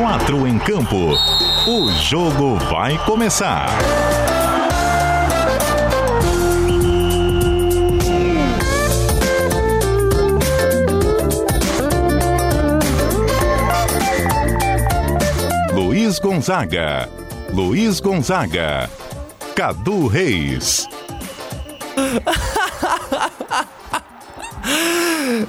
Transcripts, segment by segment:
Quatro em campo. O jogo vai começar. Luiz Gonzaga. Luiz Gonzaga. Cadu Reis.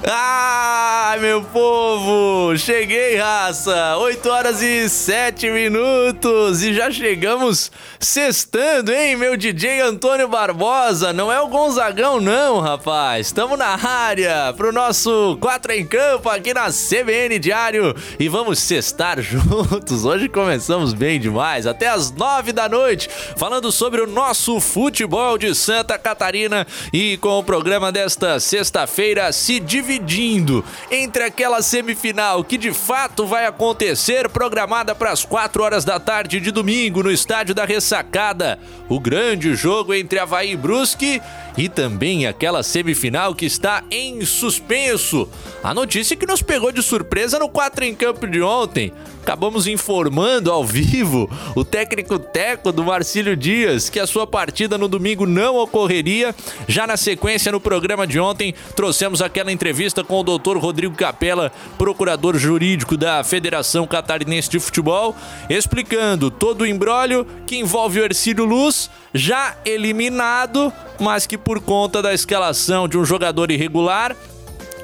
Ah, meu povo! Cheguei, raça! 8 horas e 7 minutos e já chegamos sextando, hein, meu DJ Antônio Barbosa? Não é o Gonzagão, não, rapaz! Estamos na área pro nosso 4 em Campo aqui na CBN Diário e vamos sextar juntos. Hoje começamos bem demais, até as 9 da noite, falando sobre o nosso futebol de Santa Catarina e com o programa desta sexta-feira se dividindo entre aquela semifinal que de fato vai acontecer, programada para as 4 horas da tarde de domingo no estádio da Ressacada, o grande jogo entre Havaí e Brusque e também aquela semifinal que está em suspenso. A notícia que nos pegou de surpresa no 4 em campo de ontem. Acabamos informando ao vivo o técnico Teco do Marcílio Dias que a sua partida no domingo não ocorreria. Já na sequência, no programa de ontem, trouxemos aquela entrevista com o doutor Rodrigo Capella, procurador jurídico da Federação Catarinense de Futebol, explicando todo o embrólio que envolve o Ercílio Luz, já eliminado, mas que por conta da escalação de um jogador irregular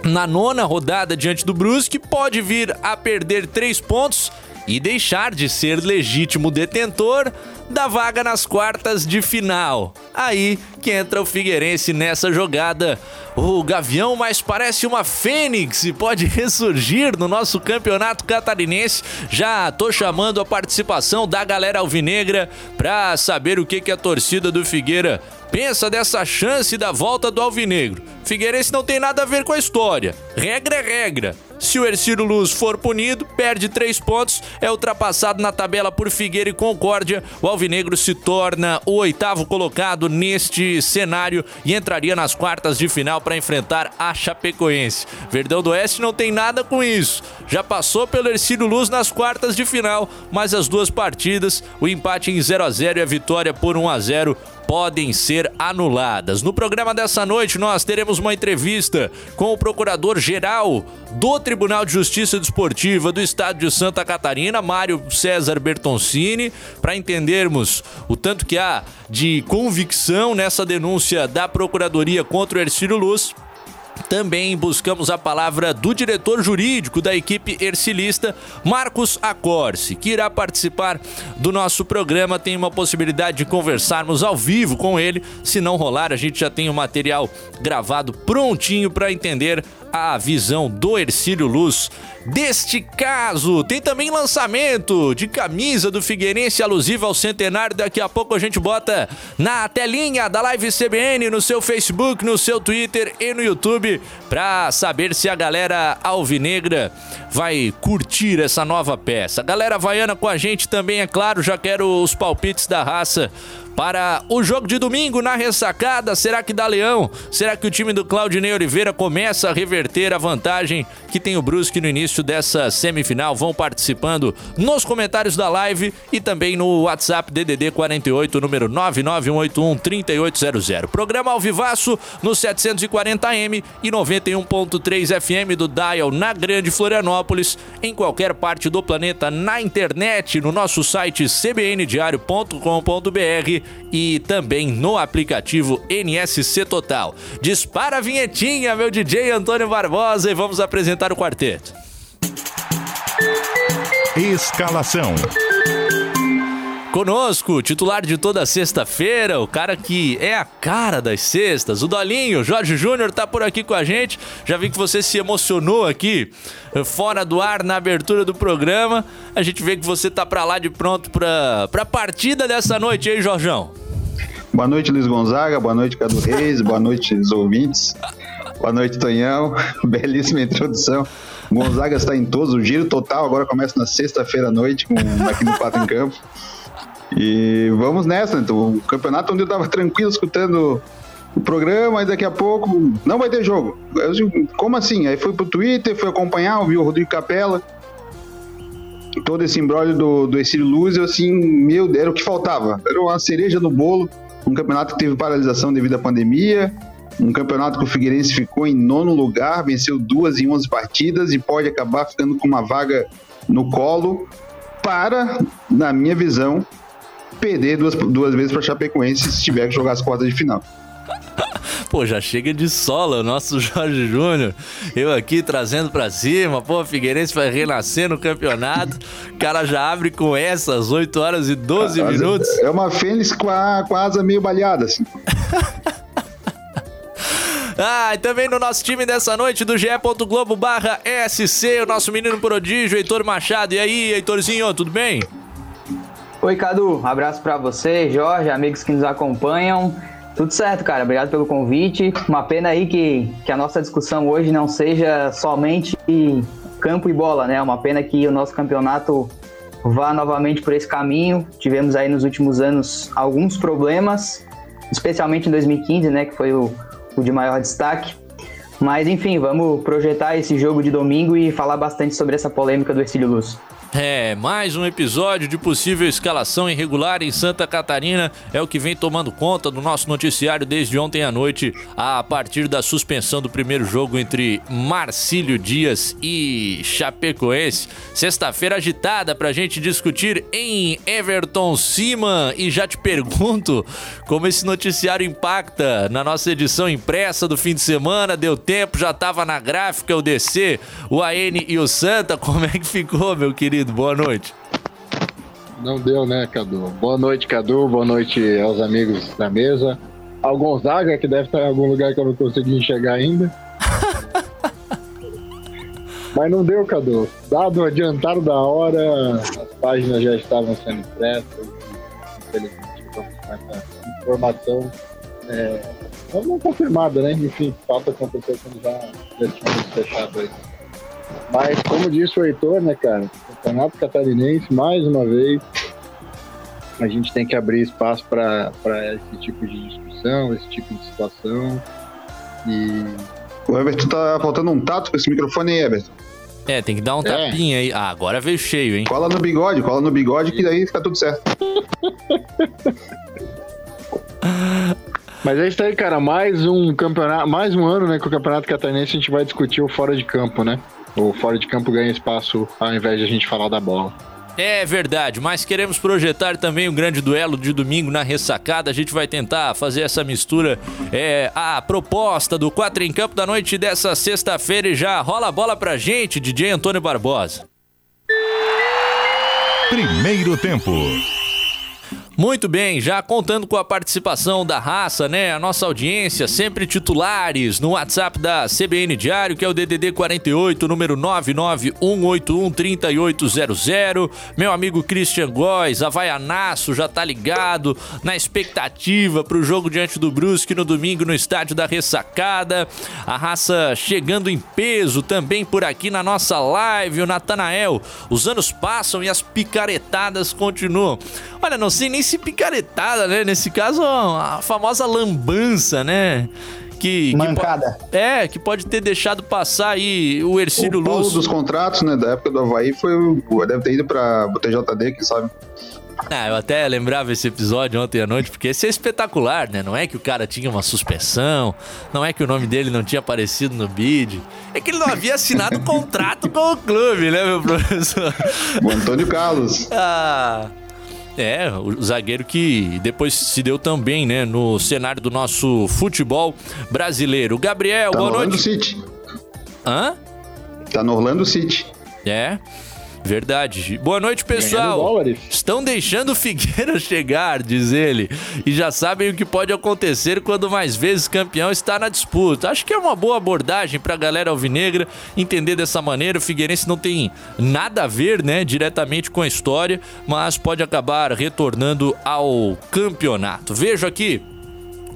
na nona rodada diante do Brusque, pode vir a perder três pontos e deixar de ser legítimo detentor da vaga nas quartas de final. Aí que entra o Figueirense nessa jogada. O Gavião mais parece uma fênix e pode ressurgir no nosso campeonato catarinense. Já tô chamando a participação da galera alvinegra para saber o que, que a torcida do Figueira pensa dessa chance da volta do Alvinegro. Figueirense não tem nada a ver com a história. Regra é regra. Se o Ercílio Luz for punido, perde três pontos, é ultrapassado na tabela por Figueira e Concórdia. O Alvinegro se torna o oitavo colocado neste cenário e entraria nas quartas de final para enfrentar a Chapecoense. Verdão do Oeste não tem nada com isso. Já passou pelo Ercílio Luz nas quartas de final, mas as duas partidas, o empate em 0 a 0 e a vitória por 1 a 0 podem ser anuladas. No programa dessa noite, nós teremos uma entrevista com o procurador-geral do Tribunal de Justiça Desportiva do Estado de Santa Catarina, Mário César Bertoncini, para entendermos o tanto que há de convicção nessa denúncia da Procuradoria contra o Ercílio Luz também buscamos a palavra do diretor jurídico da equipe ercilista, Marcos Acorce, que irá participar do nosso programa. Tem uma possibilidade de conversarmos ao vivo com ele. Se não rolar, a gente já tem o material gravado prontinho para entender a visão do Ercílio Luz deste caso. Tem também lançamento de camisa do Figueirense alusiva ao centenário. Daqui a pouco a gente bota na telinha da Live CBN, no seu Facebook, no seu Twitter e no YouTube para saber se a galera alvinegra vai curtir essa nova peça. Galera havaiana com a gente também, é claro, já quero os palpites da raça para o jogo de domingo na ressacada. Será que dá leão? Será que o time do Claudinei Oliveira começa a reverter a vantagem que tem o Brusque no início dessa semifinal? Vão participando nos comentários da live e também no WhatsApp DDD 48, número 991813800. Programa ao vivaço no 740M e 91.3 FM do Dial na Grande Florianópolis, em qualquer parte do planeta, na internet, no nosso site cbndiario.com.br e também no aplicativo NSC Total. Dispara a vinhetinha, meu DJ Antônio Barbosa, e vamos apresentar o quarteto. Escalação. Conosco, titular de toda sexta-feira, o cara que é a cara das sextas, o Dolinho, Jorge Júnior tá por aqui com a gente. Já vi que você se emocionou aqui eh, fora do ar na abertura do programa. A gente vê que você tá para lá de pronto pra, pra partida dessa noite, hein, Jorjão? Boa noite, Luiz Gonzaga. Boa noite, Cadu Reis. Boa noite, os ouvintes. Boa noite, Tonhão. Belíssima introdução. Gonzaga está em todos, o giro total agora começa na sexta-feira à noite, com, aqui no Quatro em Campo. E vamos nessa, então. O campeonato onde eu tava tranquilo escutando o programa, e daqui a pouco não vai ter jogo. Eu como assim? Aí fui pro Twitter, fui acompanhar, ouvi o Rodrigo Capella. todo esse embrólio do, do Exílio Luz, eu assim, meu era o que faltava. Era uma cereja no bolo, um campeonato que teve paralisação devido à pandemia, um campeonato que o Figueirense ficou em nono lugar, venceu duas em onze partidas e pode acabar ficando com uma vaga no colo para, na minha visão, perder duas, duas vezes para Chapecoense se tiver que jogar as quartas de final. Pô, já chega de sola o nosso Jorge Júnior. Eu aqui trazendo pra cima. Pô, Figueirense vai renascer no campeonato. O cara já abre com essas 8 horas e 12 minutos. É uma fênix com a, com a asa meio baleada, assim. Ah, e também no nosso time dessa noite do ge.globo barra SC, o nosso menino prodígio, Heitor Machado. E aí, Heitorzinho, tudo bem? Oi, Cadu. Abraço para você, Jorge, amigos que nos acompanham. Tudo certo, cara. Obrigado pelo convite. Uma pena aí que, que a nossa discussão hoje não seja somente campo e bola, né? Uma pena que o nosso campeonato vá novamente por esse caminho. Tivemos aí nos últimos anos alguns problemas, especialmente em 2015, né? Que foi o, o de maior destaque. Mas enfim, vamos projetar esse jogo de domingo e falar bastante sobre essa polêmica do Ercílio Luz. É, mais um episódio de possível escalação irregular em Santa Catarina é o que vem tomando conta do nosso noticiário desde ontem à noite, a partir da suspensão do primeiro jogo entre Marcílio Dias e Chapecoense. Sexta-feira agitada pra gente discutir em Everton Siman e já te pergunto como esse noticiário impacta na nossa edição impressa do fim de semana. Deu tempo, já tava na gráfica o DC, o AN e o Santa. Como é que ficou, meu querido? Querido, boa noite. Não deu, né, Cadu? Boa noite, Cadu. Boa noite aos amigos da mesa. Ao Gonzaga, que deve estar em algum lugar que eu não consegui enxergar ainda. Mas não deu, Cadu. Dado o adiantado da hora, as páginas já estavam sendo impressas. Infelizmente, vamos com essa informação. É, não confirmada, né? Enfim, falta aconteceu quando já, já tínhamos fechado aí. Mas, como disse o Heitor, né, cara? Campeonato Catarinense, mais uma vez, a gente tem que abrir espaço para esse tipo de discussão, esse tipo de situação. E. O Everton tá faltando um tato com esse microfone aí, Everton. É, tem que dar um é. tapinha aí. Ah, agora veio cheio, hein? Cola no bigode, cola no bigode que daí fica tudo certo. Mas é isso aí, cara. Mais um campeonato, mais um ano, né, que o Campeonato Catarinense a gente vai discutir o fora de campo, né? O fora de campo ganha espaço ao invés de a gente falar da bola. É verdade, mas queremos projetar também o um grande duelo de domingo na ressacada. A gente vai tentar fazer essa mistura. É a proposta do 4 em Campo da noite dessa sexta-feira e já rola a bola pra gente, DJ Antônio Barbosa. Primeiro tempo. Muito bem, já contando com a participação da raça, né? A nossa audiência, sempre titulares no WhatsApp da CBN Diário, que é o DDD 48, número 991813800. Meu amigo Christian Góes, Havaianaço, já tá ligado na expectativa pro jogo diante do Brusque no domingo no estádio da Ressacada. A raça chegando em peso também por aqui na nossa live, o Natanael. Os anos passam e as picaretadas continuam. Olha, não sei nem se picaretada, né? Nesse caso, a famosa lambança, né? Que, Mancada. Que é, que pode ter deixado passar aí o Ercílio Luz. O dos contratos, né, da época do Havaí foi o. Deve ter ido pra o TJD, quem sabe. Ah, eu até lembrava esse episódio ontem à noite, porque esse é espetacular, né? Não é que o cara tinha uma suspensão, não é que o nome dele não tinha aparecido no bid, é que ele não havia assinado contrato com o clube, né, meu professor? O Antônio Carlos. Ah. É, o zagueiro que depois se deu também, né, no cenário do nosso futebol brasileiro. Gabriel, tá boa no noite. Orlando City. Hã? Tá no Orlando City. É. Verdade. Boa noite, pessoal. Estão deixando o Figueira chegar, diz ele. E já sabem o que pode acontecer quando mais vezes campeão está na disputa. Acho que é uma boa abordagem para a galera alvinegra entender dessa maneira. O Figueirense não tem nada a ver, né, diretamente com a história, mas pode acabar retornando ao campeonato. Vejo aqui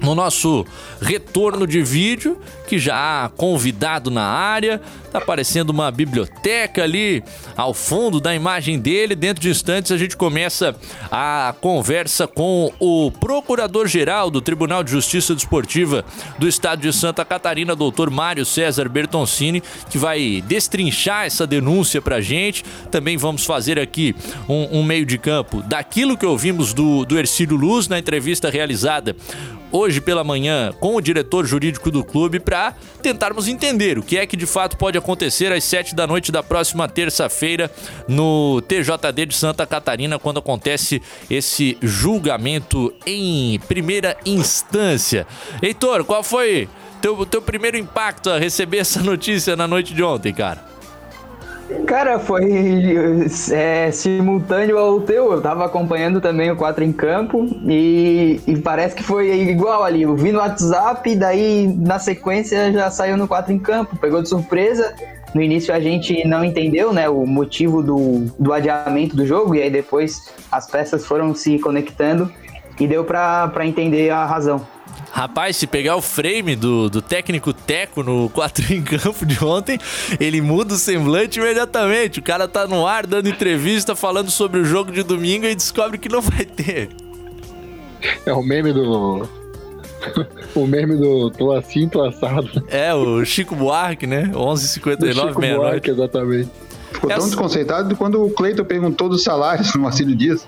no nosso retorno de vídeo, que já há convidado na área, Tá aparecendo uma biblioteca ali ao fundo da imagem dele. Dentro de instantes a gente começa a conversa com o Procurador-Geral do Tribunal de Justiça Desportiva do Estado de Santa Catarina, doutor Mário César Bertoncini, que vai destrinchar essa denúncia pra gente. Também vamos fazer aqui um, um meio de campo daquilo que ouvimos do, do Ercílio Luz na entrevista realizada hoje pela manhã com o diretor jurídico do clube para tentarmos entender o que é que de fato pode acontecer às 7 da noite da próxima terça-feira no TJD de Santa Catarina, quando acontece esse julgamento em primeira instância. Heitor, qual foi teu, teu primeiro impacto a receber essa notícia na noite de ontem, cara? Cara, foi é, simultâneo ao teu. Eu tava acompanhando também o 4 em campo e, e, parece que foi igual ali. Eu vi no WhatsApp e daí na sequência já saiu no 4 em campo. Pegou de surpresa. No início a gente não entendeu né, o motivo do, do adiamento do jogo e aí depois as peças foram se conectando e deu para entender a razão. Rapaz, se pegar o frame do, do técnico Teco no 4 em campo de ontem, ele muda o semblante imediatamente. O cara tá no ar dando entrevista, falando sobre o jogo de domingo e descobre que não vai ter. É o meme do. o meme do tô assim, tô assado. É, o Chico Buarque, né? 11h59, meia-noite. exatamente. Ficou tão Essa... desconceitado quando o Cleiton perguntou dos salários no Marcílio Dias.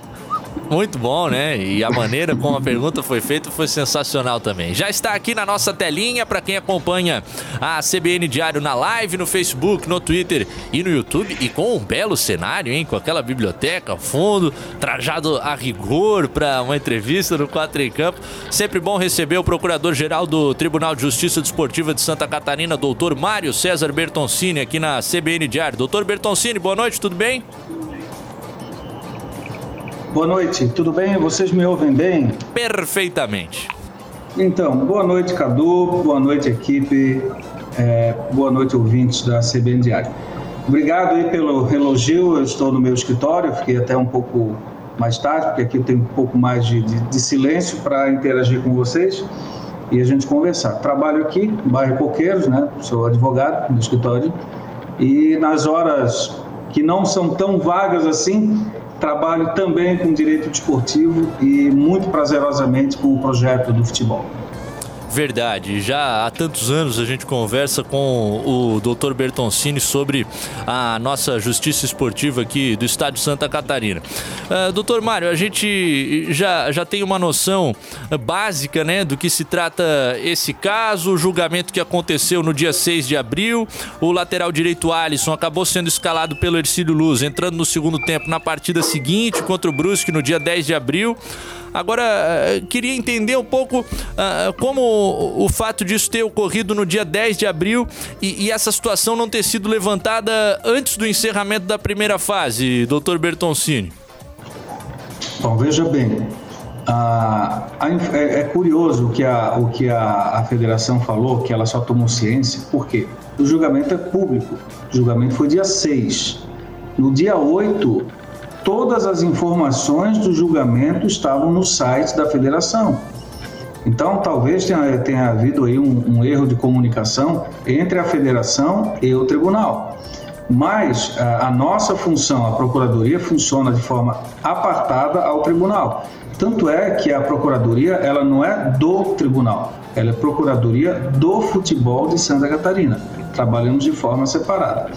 Muito bom, né? E a maneira como a pergunta foi feita foi sensacional também. Já está aqui na nossa telinha para quem acompanha a CBN Diário na live, no Facebook, no Twitter e no YouTube. E com um belo cenário, hein? Com aquela biblioteca ao fundo, trajado a rigor para uma entrevista no 4 em Campo. Sempre bom receber o Procurador-Geral do Tribunal de Justiça Desportiva de Santa Catarina, doutor Mário César Bertoncini, aqui na CBN Diário. Doutor Bertoncini, boa noite, tudo bem? Boa noite, tudo bem? Vocês me ouvem bem? Perfeitamente. Então, boa noite, Cadu, boa noite, equipe, é, boa noite, ouvintes da CBN Diário. Obrigado aí pelo elogio, eu estou no meu escritório, fiquei até um pouco mais tarde, porque aqui tem um pouco mais de, de, de silêncio para interagir com vocês e a gente conversar. Trabalho aqui, no bairro Coqueiros, né? Sou advogado no escritório e nas horas que não são tão vagas assim, Trabalho também com direito desportivo e muito prazerosamente com o projeto do futebol. Verdade. Já há tantos anos a gente conversa com o Dr. Bertoncini sobre a nossa justiça esportiva aqui do estado Santa Catarina. Uh, doutor Mário, a gente já, já tem uma noção básica né, do que se trata esse caso, o julgamento que aconteceu no dia 6 de abril. O lateral direito Alisson acabou sendo escalado pelo Ercílio Luz, entrando no segundo tempo na partida seguinte contra o Brusque no dia 10 de abril. Agora, eh, queria entender um pouco uh, como o fato disso ter ocorrido no dia 10 de abril e, e, essa situação não ter sido levantada antes do encerramento da primeira fase, doutor Bertoncini. Bom, veja bem, a, a, é, é, curioso o que, a, o que a, a federação falou, que ela só tomou ciência, por quê? O julgamento é público, o julgamento foi dia 6. No dia 8, todas as informações do julgamento estavam no site da federação. Então, talvez tenha, tenha havido aí um, um, erro de comunicação entre a federação e o tribunal. Mas a, a nossa função, a procuradoria, funciona de forma apartada ao tribunal. Tanto é que a procuradoria ela não é do tribunal, ela é procuradoria do futebol de Santa Catarina. Trabalhamos de forma separada.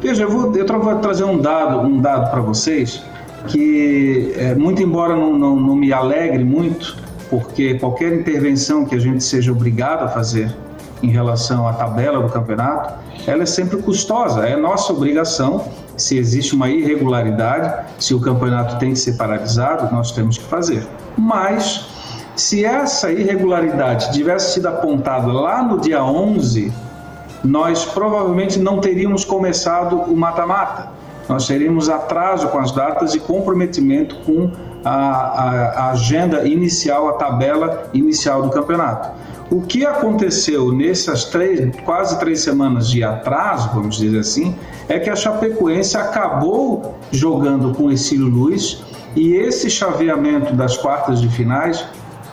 Veja, eu vou, eu vou trazer um dado, um dado para vocês que, é, muito embora não, não, não me alegre muito, porque qualquer intervenção que a gente seja obrigado a fazer em relação à tabela do campeonato, ela é sempre custosa. É nossa obrigação. Se existe uma irregularidade, se o campeonato tem que ser paralisado, nós temos que fazer. Mas, se essa irregularidade tivesse sido apontada lá no dia 11, nós provavelmente não teríamos começado o mata-mata nós teríamos atraso com as datas e comprometimento com a, a, a agenda inicial, a tabela inicial do campeonato. O que aconteceu nessas três, quase três semanas de atraso, vamos dizer assim, é que a Chapecoense acabou jogando com o Cílio Luiz e esse chaveamento das quartas de finais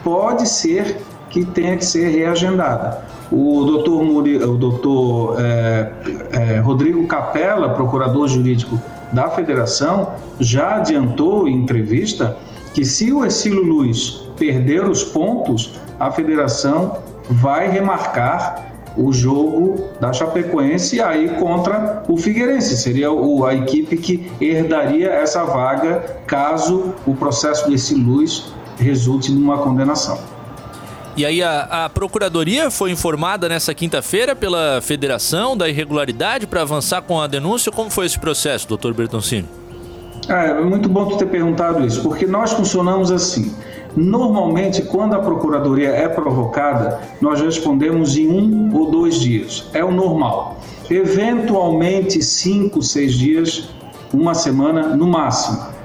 pode ser que tenha que ser reagendada. O doutor, Muri, o doutor é, é, Rodrigo Capella, procurador jurídico da federação, já adiantou em entrevista que se o Exílio Luz perder os pontos, a federação vai remarcar o jogo da Chapecoense aí contra o Figueirense. Seria o, a equipe que herdaria essa vaga caso o processo desse Luz resulte numa condenação. E aí a, a Procuradoria foi informada nessa quinta-feira pela Federação da irregularidade para avançar com a denúncia. Como foi esse processo, doutor Bertoncini? É, é muito bom tu ter perguntado isso, porque nós funcionamos assim. Normalmente, quando a procuradoria é provocada, nós respondemos em um ou dois dias. É o normal. Eventualmente, cinco, seis dias, uma semana no máximo.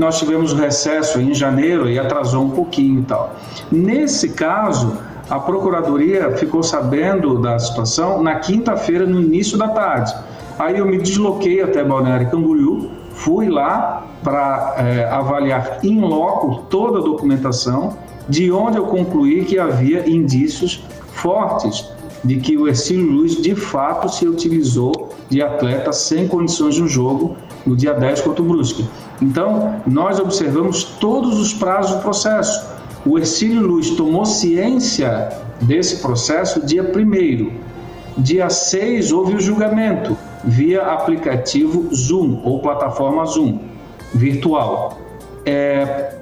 Nós tivemos recesso em janeiro e atrasou um pouquinho e tal. Nesse caso, a procuradoria ficou sabendo da situação na quinta-feira, no início da tarde. Aí eu me desloquei até Balneário Camboriú, fui lá para é, avaliar em loco toda a documentação, de onde eu concluí que havia indícios fortes de que o Ercílio Luiz de fato se utilizou de atleta sem condições no jogo no dia 10 contra o Brusque. Então, nós observamos todos os prazos do processo. O Ercílio Luiz tomou ciência desse processo dia 1 Dia 6 houve o julgamento via aplicativo Zoom ou plataforma Zoom virtual. É,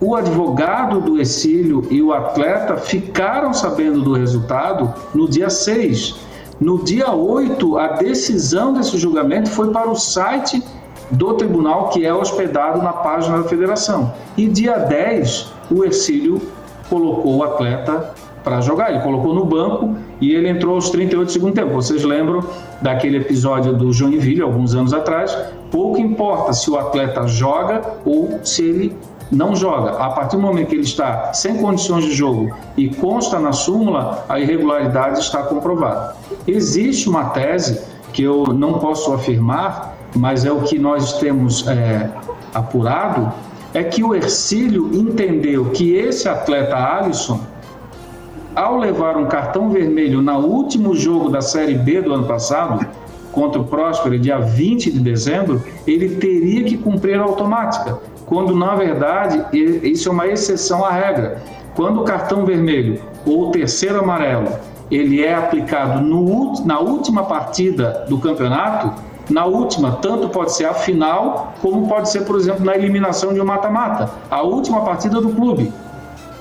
o advogado do exílio e o atleta ficaram sabendo do resultado no dia 6. No dia 8, a decisão desse julgamento foi para o site do tribunal que é hospedado na página da federação. E dia 10, o Ercílio colocou o atleta para jogar. Ele colocou no banco e ele entrou aos 38 segundo tempo. Vocês lembram daquele episódio do Joinville, alguns anos atrás? Pouco importa se o atleta joga ou se ele não joga. A partir do momento que ele está sem condições de jogo e consta na súmula, a irregularidade está comprovada. Existe uma tese que eu não posso afirmar, mas é o que nós temos é, apurado, é que o Ercílio entendeu que esse atleta Alisson, ao levar um cartão vermelho no último jogo da Série B do ano passado, contra o Próspero, dia 20 de dezembro, ele teria que cumprir a automática, quando na verdade isso é uma exceção à regra. Quando o cartão vermelho ou o terceiro amarelo ele é aplicado no, na última partida do campeonato, na última, tanto pode ser a final, como pode ser, por exemplo, na eliminação de um mata-mata, a última partida do clube.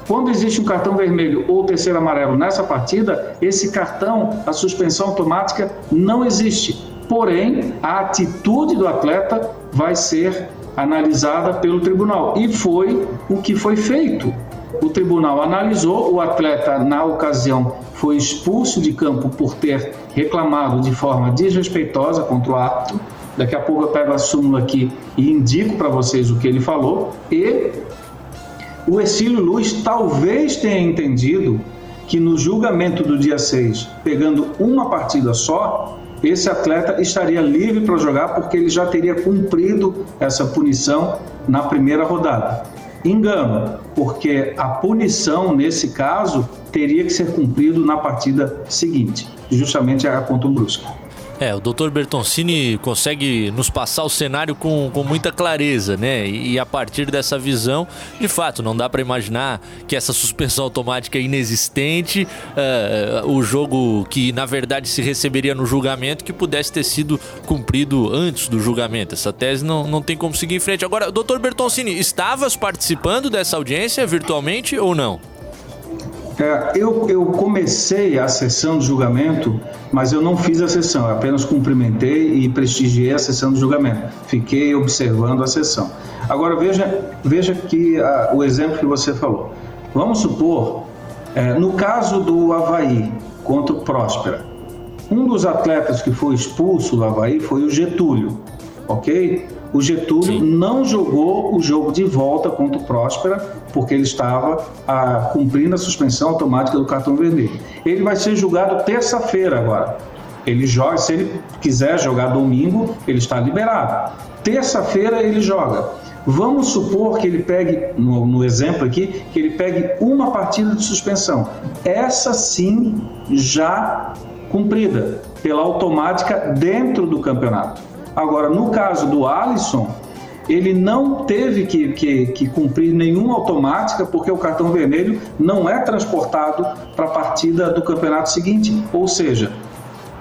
Quando existe um cartão vermelho ou terceiro amarelo nessa partida, esse cartão, a suspensão automática, não existe. Porém, a atitude do atleta vai ser analisada pelo tribunal. E foi o que foi feito. O tribunal analisou, o atleta, na ocasião, foi expulso de campo por ter reclamado de forma desrespeitosa contra o árbitro. Daqui a pouco eu pego a súmula aqui e indico para vocês o que ele falou. E o Exílio Luz talvez tenha entendido que no julgamento do dia 6, pegando uma partida só, esse atleta estaria livre para jogar porque ele já teria cumprido essa punição na primeira rodada. Engano, porque a punição nesse caso teria que ser cumprido na partida seguinte, justamente a contra o Brusque. É, o Dr. Bertoncini consegue nos passar o cenário com, com muita clareza, né? E, e a partir dessa visão, de fato, não dá para imaginar que essa suspensão automática é inexistente, uh, o jogo que na verdade se receberia no julgamento que pudesse ter sido cumprido antes do julgamento. Essa tese não, não tem como seguir em frente. Agora, Dr. Bertoncini, estavas participando dessa audiência virtualmente ou não? É, eu, eu comecei a sessão de julgamento, mas eu não fiz a sessão, apenas cumprimentei e prestigiei a sessão de julgamento. Fiquei observando a sessão. Agora veja, veja que a, o exemplo que você falou. Vamos supor, é, no caso do Havaí contra o Próspera, um dos atletas que foi expulso do Havaí foi o Getúlio, ok? O Getúlio Sim. não jogou o jogo de volta contra o Próspera, porque ele estava ah, cumprindo a suspensão automática do cartão vermelho. Ele vai ser julgado terça-feira agora. Ele joga, se ele quiser jogar domingo, ele está liberado. Terça-feira ele joga. Vamos supor que ele pegue, no, no, exemplo aqui, que ele pegue uma partida de suspensão. Essa sim já cumprida pela automática dentro do campeonato. Agora, no caso do Alisson, ele não teve que, que, que, cumprir nenhuma automática, porque o cartão vermelho não é transportado para a partida do campeonato seguinte. Ou seja,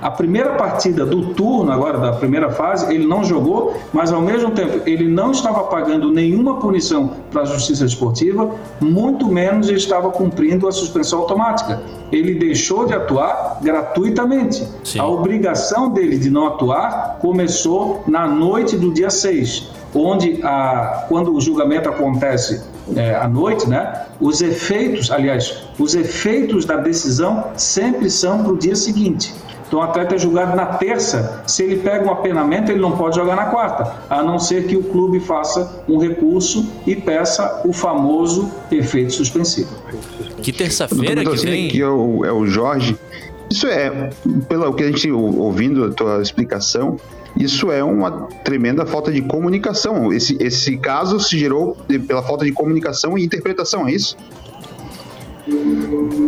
a primeira partida do turno, agora da primeira fase, ele não jogou, mas ao mesmo tempo ele não estava pagando nenhuma punição para a justiça esportiva, muito menos ele estava cumprindo a suspensão automática. Ele deixou de atuar gratuitamente. Sim. A obrigação dele de não atuar começou na noite do dia 6, onde a, quando o julgamento acontece é, à noite, né, os efeitos, aliás, os efeitos da decisão sempre são para o dia seguinte. Então o atleta é julgado na terça. Se ele pega um apenamento, ele não pode jogar na quarta, a não ser que o clube faça um recurso e peça o famoso efeito suspensivo. Que terça-feira que vem? Aqui é o, é o Jorge. Isso é, pelo que a gente ouvindo a tua explicação, isso é uma tremenda falta de comunicação. Esse, esse caso se gerou pela falta de comunicação e interpretação, é isso?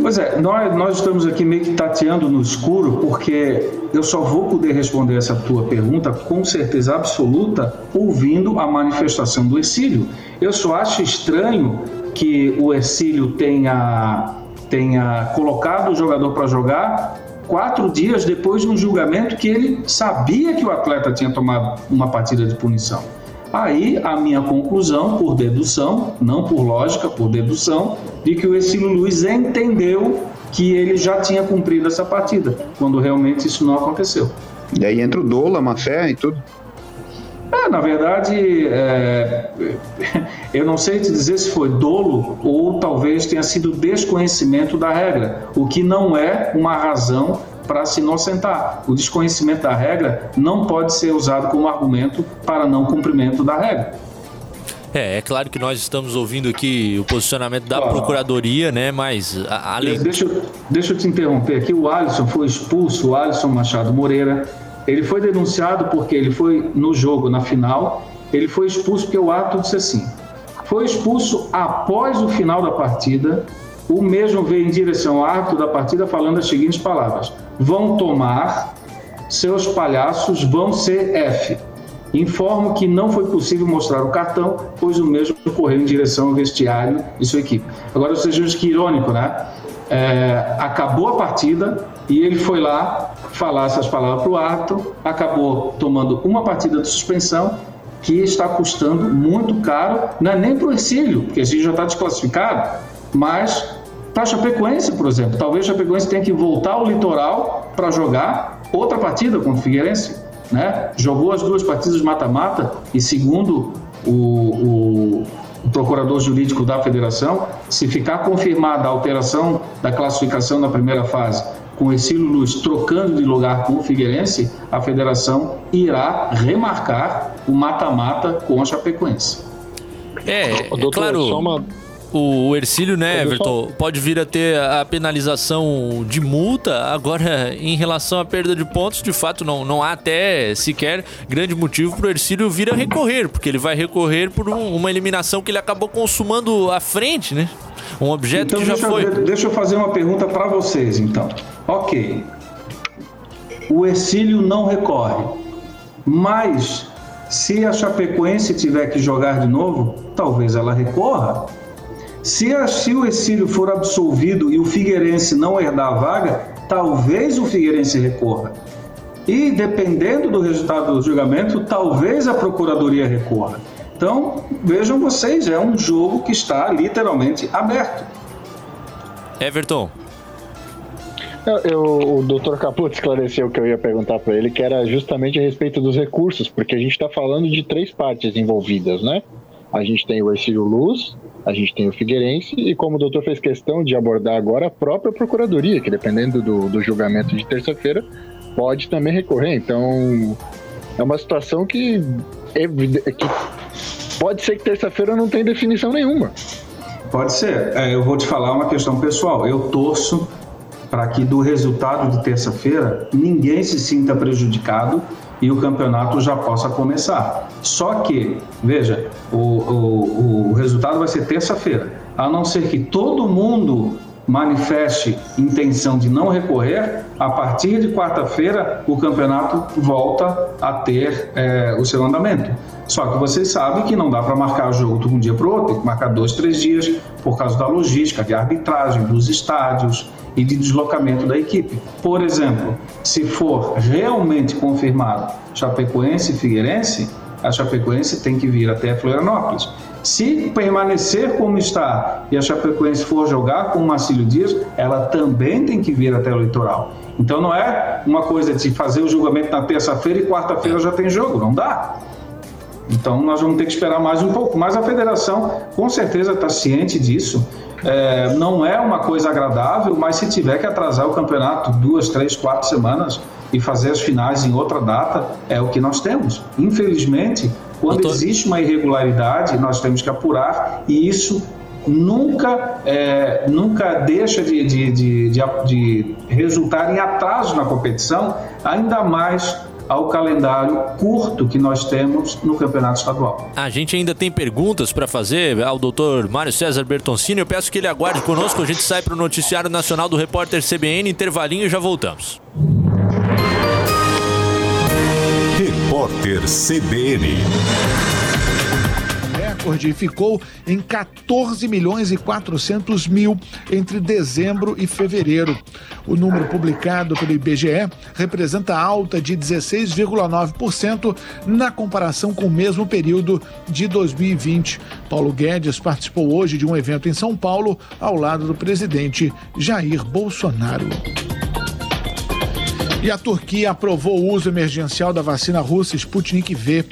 Pois é, nós, nós estamos aqui meio que tateando no escuro, porque eu só vou poder responder essa tua pergunta com certeza absoluta ouvindo a manifestação do Exílio. Eu só acho estranho que o Exílio tenha, tenha colocado o jogador para jogar quatro dias depois de um julgamento que ele sabia que o atleta tinha tomado uma partida de punição. Aí a minha conclusão, por dedução, não por lógica, por dedução, de que o Exílio Luiz entendeu que ele já tinha cumprido essa partida, quando realmente isso não aconteceu. E aí entra o dolo, a má fé e tudo. É, na verdade, é, eu não sei te dizer se foi dolo ou talvez tenha sido desconhecimento da regra, o que não é uma razão para se inocentar. O desconhecimento da regra não pode ser usado como argumento para não cumprimento da regra. É, é claro que nós estamos ouvindo aqui o posicionamento da Procuradoria, né? Mas além. Deixa, deixa eu te interromper aqui. O Alisson foi expulso, o Alisson Machado Moreira. Ele foi denunciado porque ele foi no jogo, na final, ele foi expulso porque o ato disse assim: foi expulso após o final da partida. O mesmo veio em direção ao árbitro da partida falando as seguintes palavras: vão tomar, seus palhaços vão ser F. Informo que não foi possível mostrar o cartão, pois o mesmo correu em direção ao vestiário de sua equipe. Agora, vocês vejam que irônico, né? É, acabou a partida e ele foi lá falar essas palavras para o árbitro, acabou tomando uma partida de suspensão que está custando muito caro, não é nem para o Ercílio, porque o Ercílio já está desclassificado, mas para a Chapecoense, por exemplo. Talvez a Chapecoense tenha que voltar ao litoral para jogar outra partida contra o Figueirense. Né? Jogou as duas partidas mata-mata e, segundo o, o, o, procurador jurídico da federação, se ficar confirmada a alteração da classificação na primeira fase, com o Exílio Luz trocando de lugar com o Figueirense, a federação irá remarcar o mata-mata com a Chapecoense. É, é claro. Só uma o Ercílio, né, Everton, pode vir a ter a penalização de multa. Agora, em relação à perda de pontos, de fato, não, não há até sequer grande motivo para o Ercílio vir a recorrer, porque ele vai recorrer por um, uma eliminação que ele acabou consumando à frente, né? Um objeto então, que já foi. Eu, deixa eu fazer uma pergunta para vocês, então. Ok. O Ercílio não recorre, mas se a Chapecoense tiver que jogar de novo, talvez ela recorra se, a, se o Exílio for absolvido e o Figueirense não herdar a vaga, talvez o Figueirense recorra. E dependendo do resultado do julgamento, talvez a Procuradoria recorra. Então, vejam vocês, é um jogo que está literalmente aberto. Everton. Eu, eu, o doutor Caputo esclareceu o que eu ia perguntar para ele, que era justamente a respeito dos recursos, porque a gente está falando de três partes envolvidas, né? A gente tem o Ercílio Luz, a gente tem o Figueirense e, como o doutor fez questão de abordar agora, a própria Procuradoria, que dependendo do, do julgamento de terça-feira, pode também recorrer. Então, é uma situação que, é, que pode ser que terça-feira não tenha definição nenhuma. Pode ser. É, eu vou te falar uma questão pessoal. Eu torço para que do resultado de terça-feira ninguém se sinta prejudicado e o campeonato já possa começar. Só que, veja, o, o, o resultado vai ser terça-feira. A não ser que todo mundo manifeste intenção de não recorrer, a partir de quarta-feira o campeonato volta a ter é, o seu andamento. Só que vocês sabem que não dá para marcar o jogo de um dia para o outro, tem que marcar dois, três dias por causa da logística, de arbitragem, dos estádios e de deslocamento da equipe. Por exemplo, se for realmente confirmado Chapecoense e Figueirense, a Chapecoense tem que vir até Florianópolis. Se permanecer como está e a Chapecoense for jogar com o Marcílio Dias, ela também tem que vir até o litoral. Então não é uma coisa de fazer o julgamento na terça-feira e quarta-feira já tem jogo, não dá. Então nós vamos ter que esperar mais um pouco. Mas a federação com certeza está ciente disso. É, não é uma coisa agradável, mas se tiver que atrasar o campeonato duas, três, quatro semanas e fazer as finais em outra data, é o que nós temos. Infelizmente, quando Doutor... existe uma irregularidade, nós temos que apurar e isso nunca, é, nunca deixa de, de, de, de, resultar em atraso na competição, ainda mais ao calendário curto que nós temos no campeonato estadual. A gente ainda tem perguntas para fazer ao doutor Mário César Bertoncini. Eu peço que ele aguarde conosco. A gente sai para o Noticiário Nacional do Repórter CBN, intervalinho e já voltamos. Repórter CBN recorde ficou em 14 milhões e 400 mil entre dezembro e fevereiro. O número publicado pelo IBGE representa alta de 16,9% na comparação com o mesmo período de 2020. Paulo Guedes participou hoje de um evento em São Paulo ao lado do presidente Jair Bolsonaro. E a Turquia aprovou o uso emergencial da vacina russa Sputnik V.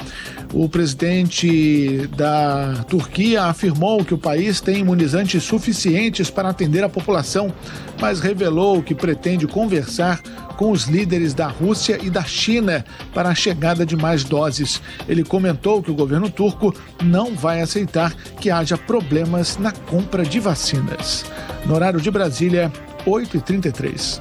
O presidente da Turquia afirmou que o país tem imunizantes suficientes para atender a população, mas revelou que pretende conversar com os líderes da Rússia e da China para a chegada de mais doses. Ele comentou que o governo turco não vai aceitar que haja problemas na compra de vacinas. No horário de Brasília, 8h33.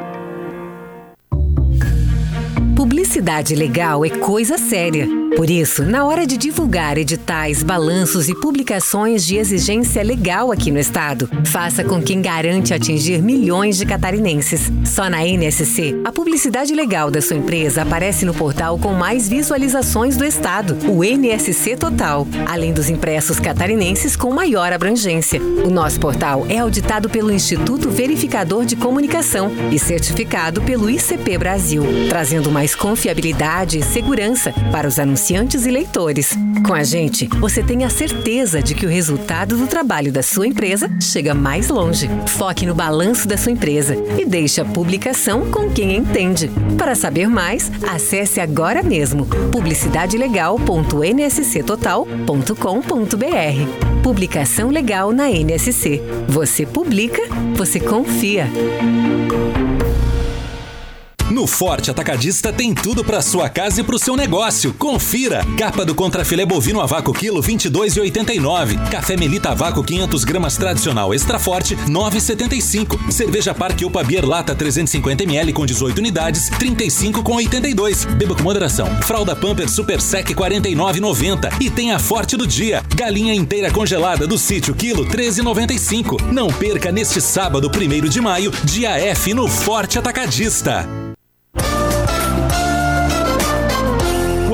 Publicidade legal é coisa séria. Por isso, na hora de divulgar editais, balanços e publicações de exigência legal aqui no estado, faça com quem garante atingir milhões de catarinenses. Só na NSC, a publicidade legal da sua empresa aparece no portal com mais visualizações do estado, o NSC Total, além dos impressos catarinenses com maior abrangência. O nosso portal é auditado pelo Instituto Verificador de Comunicação e certificado pelo ICP Brasil, trazendo mais confiabilidade e segurança para os anunciantes e leitores. Com a gente, você tem a certeza de que o resultado do trabalho da sua empresa chega mais longe. Foque no balanço da sua empresa e deixe a publicação com quem entende. Para saber mais, acesse agora mesmo publicidadelegal.nsctotal.com.br. Publicação legal na NSC. Você publica, você confia. No Forte Atacadista tem tudo para sua casa e para o seu negócio. Confira: capa do contrafilé bovino a vácuo quilo 22,89. Café Melita a vácuo 500 gramas tradicional extra forte 9,75. Cerveja Parque Opa Beer lata 350 ml com 18 unidades 35,82. Beba com moderação. Fralda Pamper Super Sec 49,90 e tem a Forte do dia. Galinha inteira congelada do sítio quilo 13,95. Não perca neste sábado 1 de maio dia F no Forte Atacadista.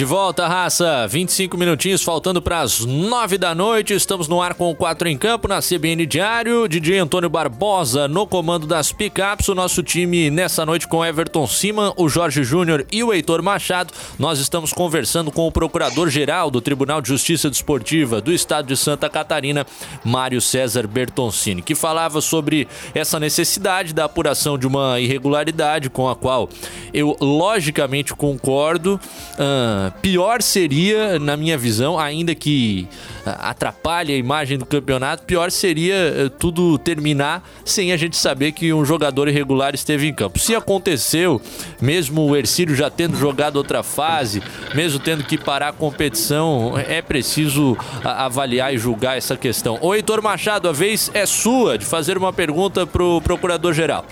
De volta, raça. 25 minutinhos faltando para as 9 da noite. Estamos no ar com o 4 em campo na CBN Diário. DJ Antônio Barbosa no comando das picapes. O nosso time nessa noite com Everton Siman, o Jorge Júnior e o Heitor Machado. Nós estamos conversando com o procurador-geral do Tribunal de Justiça Desportiva do Estado de Santa Catarina, Mário César Bertoncini, que falava sobre essa necessidade da apuração de uma irregularidade com a qual eu logicamente concordo. Uh, pior seria, na minha visão, ainda que ah, atrapalhe a imagem do campeonato, pior seria eh, tudo terminar sem a gente saber que um jogador irregular esteve em campo. Se aconteceu, mesmo o Ercílio já tendo jogado outra fase, mesmo tendo que parar a competição, é preciso ah, avaliar e julgar essa questão. O Heitor Machado, a vez é sua de fazer uma pergunta para o Procurador-Geral.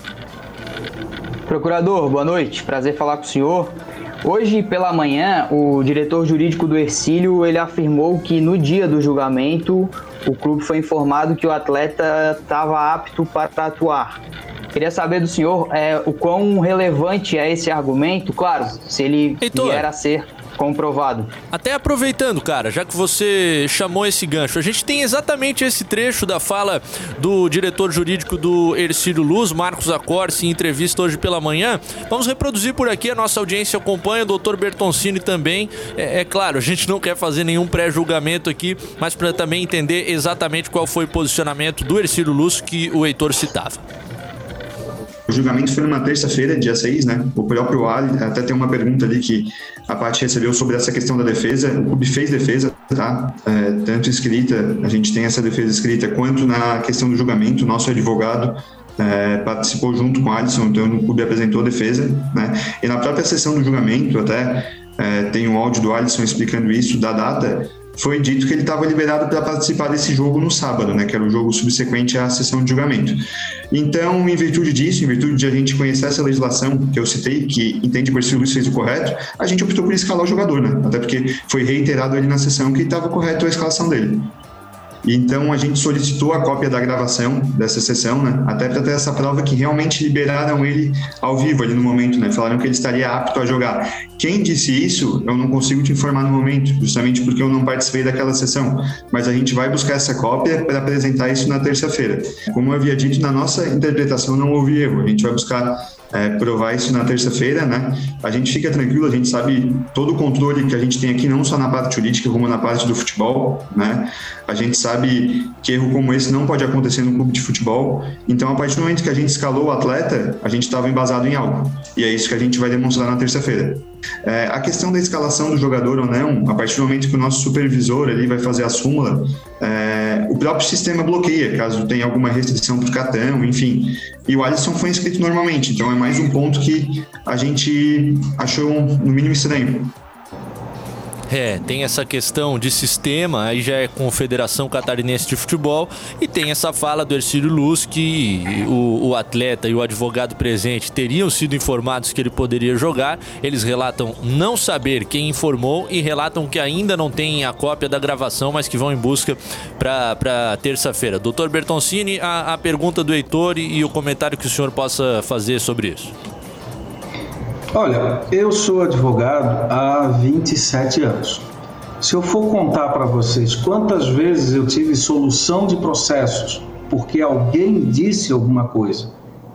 Procurador, boa noite. Prazer falar com o senhor. Hoje pela manhã, o diretor jurídico do Ercílio ele afirmou que no dia do julgamento o clube foi informado que o atleta estava apto para atuar. Queria saber do senhor é, o quão relevante é esse argumento, claro, se ele Heitor. vier a ser comprovado. Até aproveitando, cara, já que você chamou esse gancho, a gente tem exatamente esse trecho da fala do diretor jurídico do Ercílio Luz, Marcos Acorce, em entrevista hoje pela manhã. Vamos reproduzir por aqui, a nossa audiência acompanha, o doutor Bertoncini também. É, é claro, a gente não quer fazer nenhum pré-julgamento aqui, mas para também entender exatamente qual foi o posicionamento do Ercílio Luz que o Heitor citava. O julgamento foi numa terça-feira, dia 6, né? O próprio Ali, até tem uma pergunta ali que a parte recebeu sobre essa questão da defesa. O clube fez defesa, tá? É, tanto escrita, a gente tem essa defesa escrita, quanto na questão do julgamento. Nosso advogado é, participou junto com o Alisson, então o clube apresentou defesa, né? E na própria sessão do julgamento, até é, tem um áudio do Alisson explicando isso, da data, foi dito que ele estava liberado para participar desse jogo no sábado, né, que era o jogo subsequente à sessão de julgamento. Então, em virtude disso, em virtude de a gente conhecer essa legislação que eu citei, que entende por si o Luiz fez o correto, a gente optou por escalar o jogador, né? Até porque foi reiterado ali na sessão que estava correto a escalação dele. Então a gente solicitou a cópia da gravação dessa sessão, né? Até para ter essa prova que realmente liberaram ele ao vivo ali no momento, né? Falaram que ele estaria apto a jogar. Quem disse isso, eu não consigo te informar no momento, justamente porque eu não participei daquela sessão. Mas a gente vai buscar essa cópia para apresentar isso na terça-feira. Como eu havia dito, na nossa interpretação não houve erro. A gente vai buscar é, provar isso na terça-feira, né? A gente fica tranquilo, a gente sabe todo o controle que a gente tem aqui, não só na parte jurídica, como na parte do futebol, né? A gente sabe que erro como esse não pode acontecer no clube de futebol. Então, a partir do momento que a gente escalou o atleta, a gente estava embasado em algo. E é isso que a gente vai demonstrar na terça-feira. É, a questão da escalação do jogador ou não, a partir do momento que o nosso supervisor ali vai fazer a súmula, é, o próprio sistema bloqueia, caso tenha alguma restrição para cartão, enfim. E o Alisson foi inscrito normalmente, então é mais um ponto que a gente achou, no mínimo, estranho. É, tem essa questão de sistema, aí já é com a Federação Catarinense de Futebol, e tem essa fala do Ercílio Luz que o, o, atleta e o advogado presente teriam sido informados que ele poderia jogar. Eles relatam não saber quem informou e relatam que ainda não tem a cópia da gravação, mas que vão em busca para terça-feira. Doutor Bertoncini, a, a pergunta do Heitor e, e o comentário que o senhor possa fazer sobre isso. Olha, eu sou advogado há 27 anos. Se eu for contar para vocês quantas vezes eu tive solução de processos porque alguém disse alguma coisa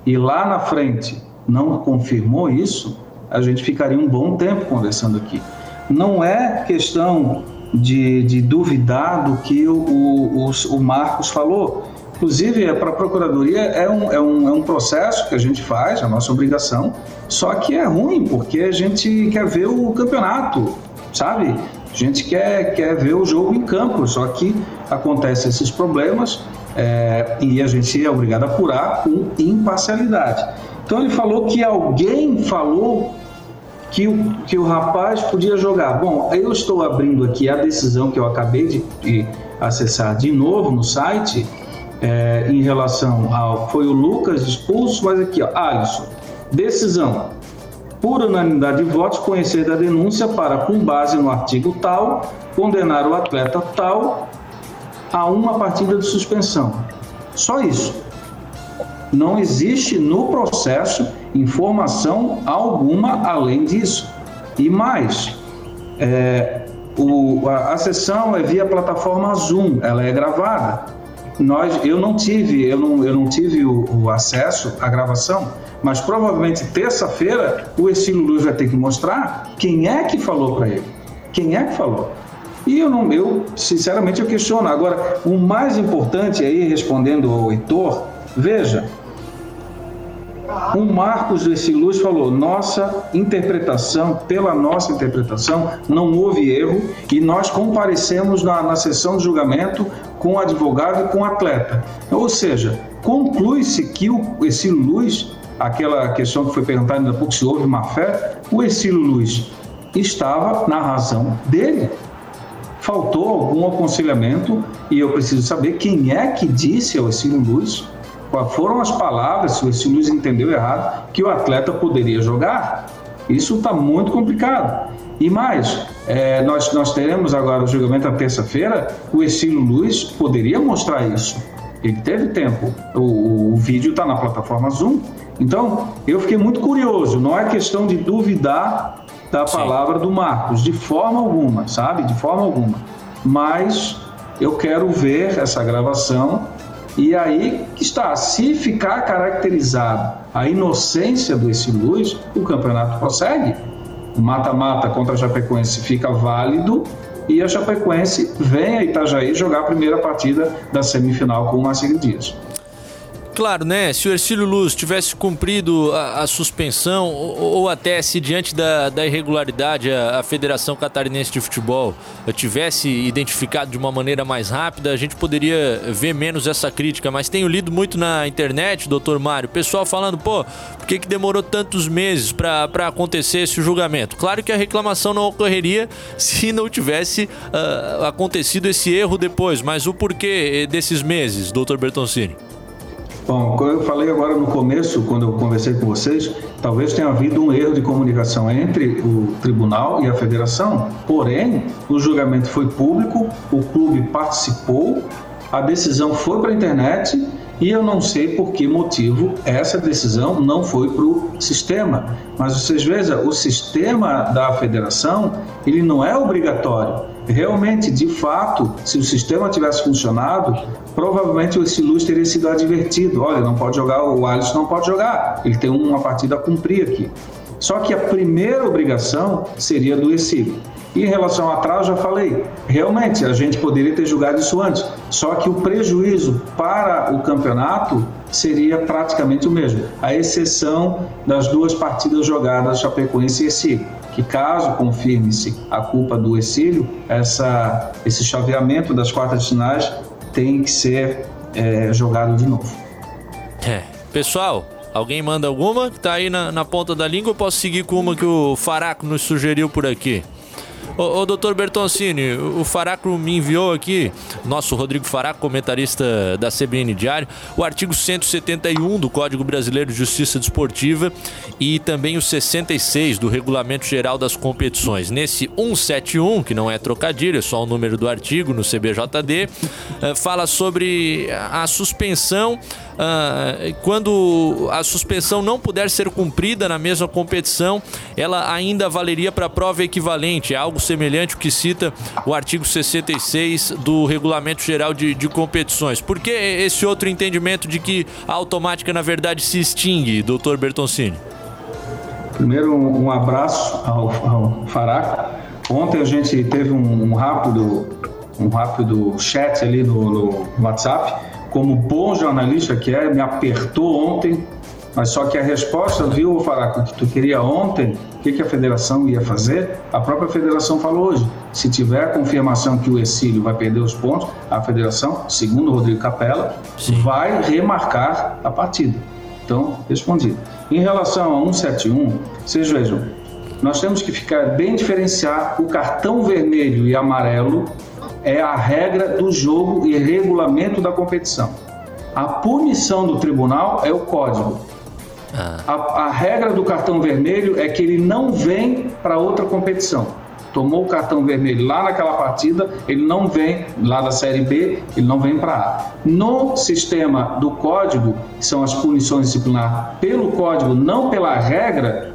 e lá na frente não confirmou isso, a gente ficaria um bom tempo conversando aqui. Não é questão de, de duvidar do que o, o, o Marcos falou. Inclusive, para a Procuradoria é um, é, um, é um processo que a gente faz, a nossa obrigação, só que é ruim, porque a gente quer ver o campeonato, sabe? A gente quer, quer ver o jogo em campo, só que acontecem esses problemas é, e a gente é obrigado a apurar com imparcialidade. Então ele falou que alguém falou que o, que o rapaz podia jogar. Bom, eu estou abrindo aqui a decisão que eu acabei de, de acessar de novo no site é, em relação ao. Foi o Lucas expulso, mas aqui, ó, Alisson. Decisão. Por unanimidade de votos, conhecer da denúncia para, com base no artigo tal, condenar o atleta tal a uma partida de suspensão. Só isso. Não existe no processo informação alguma além disso. E mais, é, o, a, a sessão é via plataforma Zoom, ela é gravada. Nós, eu não tive, eu não, eu não tive o, o acesso à gravação, mas provavelmente terça-feira o Estilo Luz vai ter que mostrar quem é que falou para ele, quem é que falou. E eu não, eu sinceramente eu questiono. Agora, o mais importante aí respondendo ao Heitor, veja, o Marcos desse Luz falou: nossa interpretação, pela nossa interpretação, não houve erro e nós comparecemos na, na sessão de julgamento com o advogado e com o atleta. Ou seja, conclui-se que o Exílio Luz, aquela questão que foi perguntada ainda pouco se houve má fé, o Exílio Luz estava na razão dele. Faltou algum aconselhamento e eu preciso saber quem é que disse ao Exílio Luz foram as palavras, se o Luiz entendeu errado, que o atleta poderia jogar. Isso está muito complicado. E mais, é, nós, nós teremos agora o julgamento na terça-feira, o Estilo Luiz poderia mostrar isso. Ele teve tempo. O, o vídeo está na plataforma Zoom. Então, eu fiquei muito curioso. Não é questão de duvidar da Sim. palavra do Marcos, de forma alguma, sabe? De forma alguma. Mas eu quero ver essa gravação e aí está, se ficar caracterizado a inocência do esse o campeonato prossegue. O mata-mata contra a Chapecoense fica válido e a Chapecoense vem a Itajaí jogar a primeira partida da semifinal com o Marcelo Dias. Claro, né? Se o Ercílio Luz tivesse cumprido a, a suspensão, ou, ou, até se diante da, da irregularidade a, a, Federação Catarinense de Futebol tivesse identificado de uma maneira mais rápida, a gente poderia ver menos essa crítica. Mas tenho lido muito na internet, doutor Mário, pessoal falando, pô, por que, que demorou tantos meses para acontecer esse julgamento? Claro que a reclamação não ocorreria se não tivesse uh, acontecido esse erro depois, mas o porquê desses meses, doutor Bertoncini? Bom, como eu falei agora no começo, quando eu conversei com vocês, talvez tenha havido um erro de comunicação entre o tribunal e a federação. Porém, o julgamento foi público, o clube participou, a decisão foi para a internet e eu não sei por que motivo essa decisão não foi para o sistema. Mas vocês vejam, o sistema da federação ele não é obrigatório. Realmente, de fato, se o sistema tivesse funcionado, provavelmente esse Luz teria sido advertido. Olha, não pode jogar, o Alisson não pode jogar, ele tem uma partida a cumprir aqui. Só que a primeira obrigação seria do Exílio. E em relação a atraso, já falei, realmente a gente poderia ter julgado isso antes, só que o prejuízo para o campeonato seria praticamente o mesmo, a exceção das duas partidas jogadas Chapecoense e Exílio, que caso confirme-se a culpa do Exílio, essa, esse chaveamento das quartas de finais tem que ser é, jogado de novo. É. Pessoal, alguém manda alguma que tá aí na, na ponta da língua? Eu posso seguir com uma que o Faraco nos sugeriu por aqui? Ô, ô doutor Bertoncini, o Faraco me enviou aqui, nosso Rodrigo Faraco, comentarista da CBN Diário, o artigo 171 do Código Brasileiro de Justiça Desportiva e também o 66 do Regulamento Geral das Competições. Nesse 171, que não é trocadilho, é só o número do artigo no CBJD, eh, fala sobre a suspensão Uh, quando a suspensão não puder ser cumprida na mesma competição, ela ainda valeria para prova equivalente, é algo semelhante ao que cita o artigo 66 do Regulamento Geral de, de Competições. Por que esse outro entendimento de que a automática, na verdade, se extingue, doutor Bertoncini? Primeiro, um abraço ao, ao Faraco. Ontem a gente teve um, um rápido um rápido chat ali no, no WhatsApp como bom jornalista que é, me apertou ontem, mas só que a resposta, viu, Faraco, que tu queria ontem, o que, que a federação ia fazer? A própria federação falou hoje. Se tiver a confirmação que o Exílio vai perder os pontos, a federação, segundo o Rodrigo Capella, Sim. vai remarcar a partida. Então, respondido. Em relação a 171, vocês vejam, nós temos que ficar bem diferenciar o cartão vermelho e amarelo é a regra do jogo e regulamento da competição. A punição do tribunal é o código. Ah. A, a regra do cartão vermelho é que ele não vem para outra competição. Tomou o cartão vermelho lá naquela partida, ele não vem lá da Série B, ele não vem para A. No sistema do código, que são as punições disciplinares pelo código, não pela regra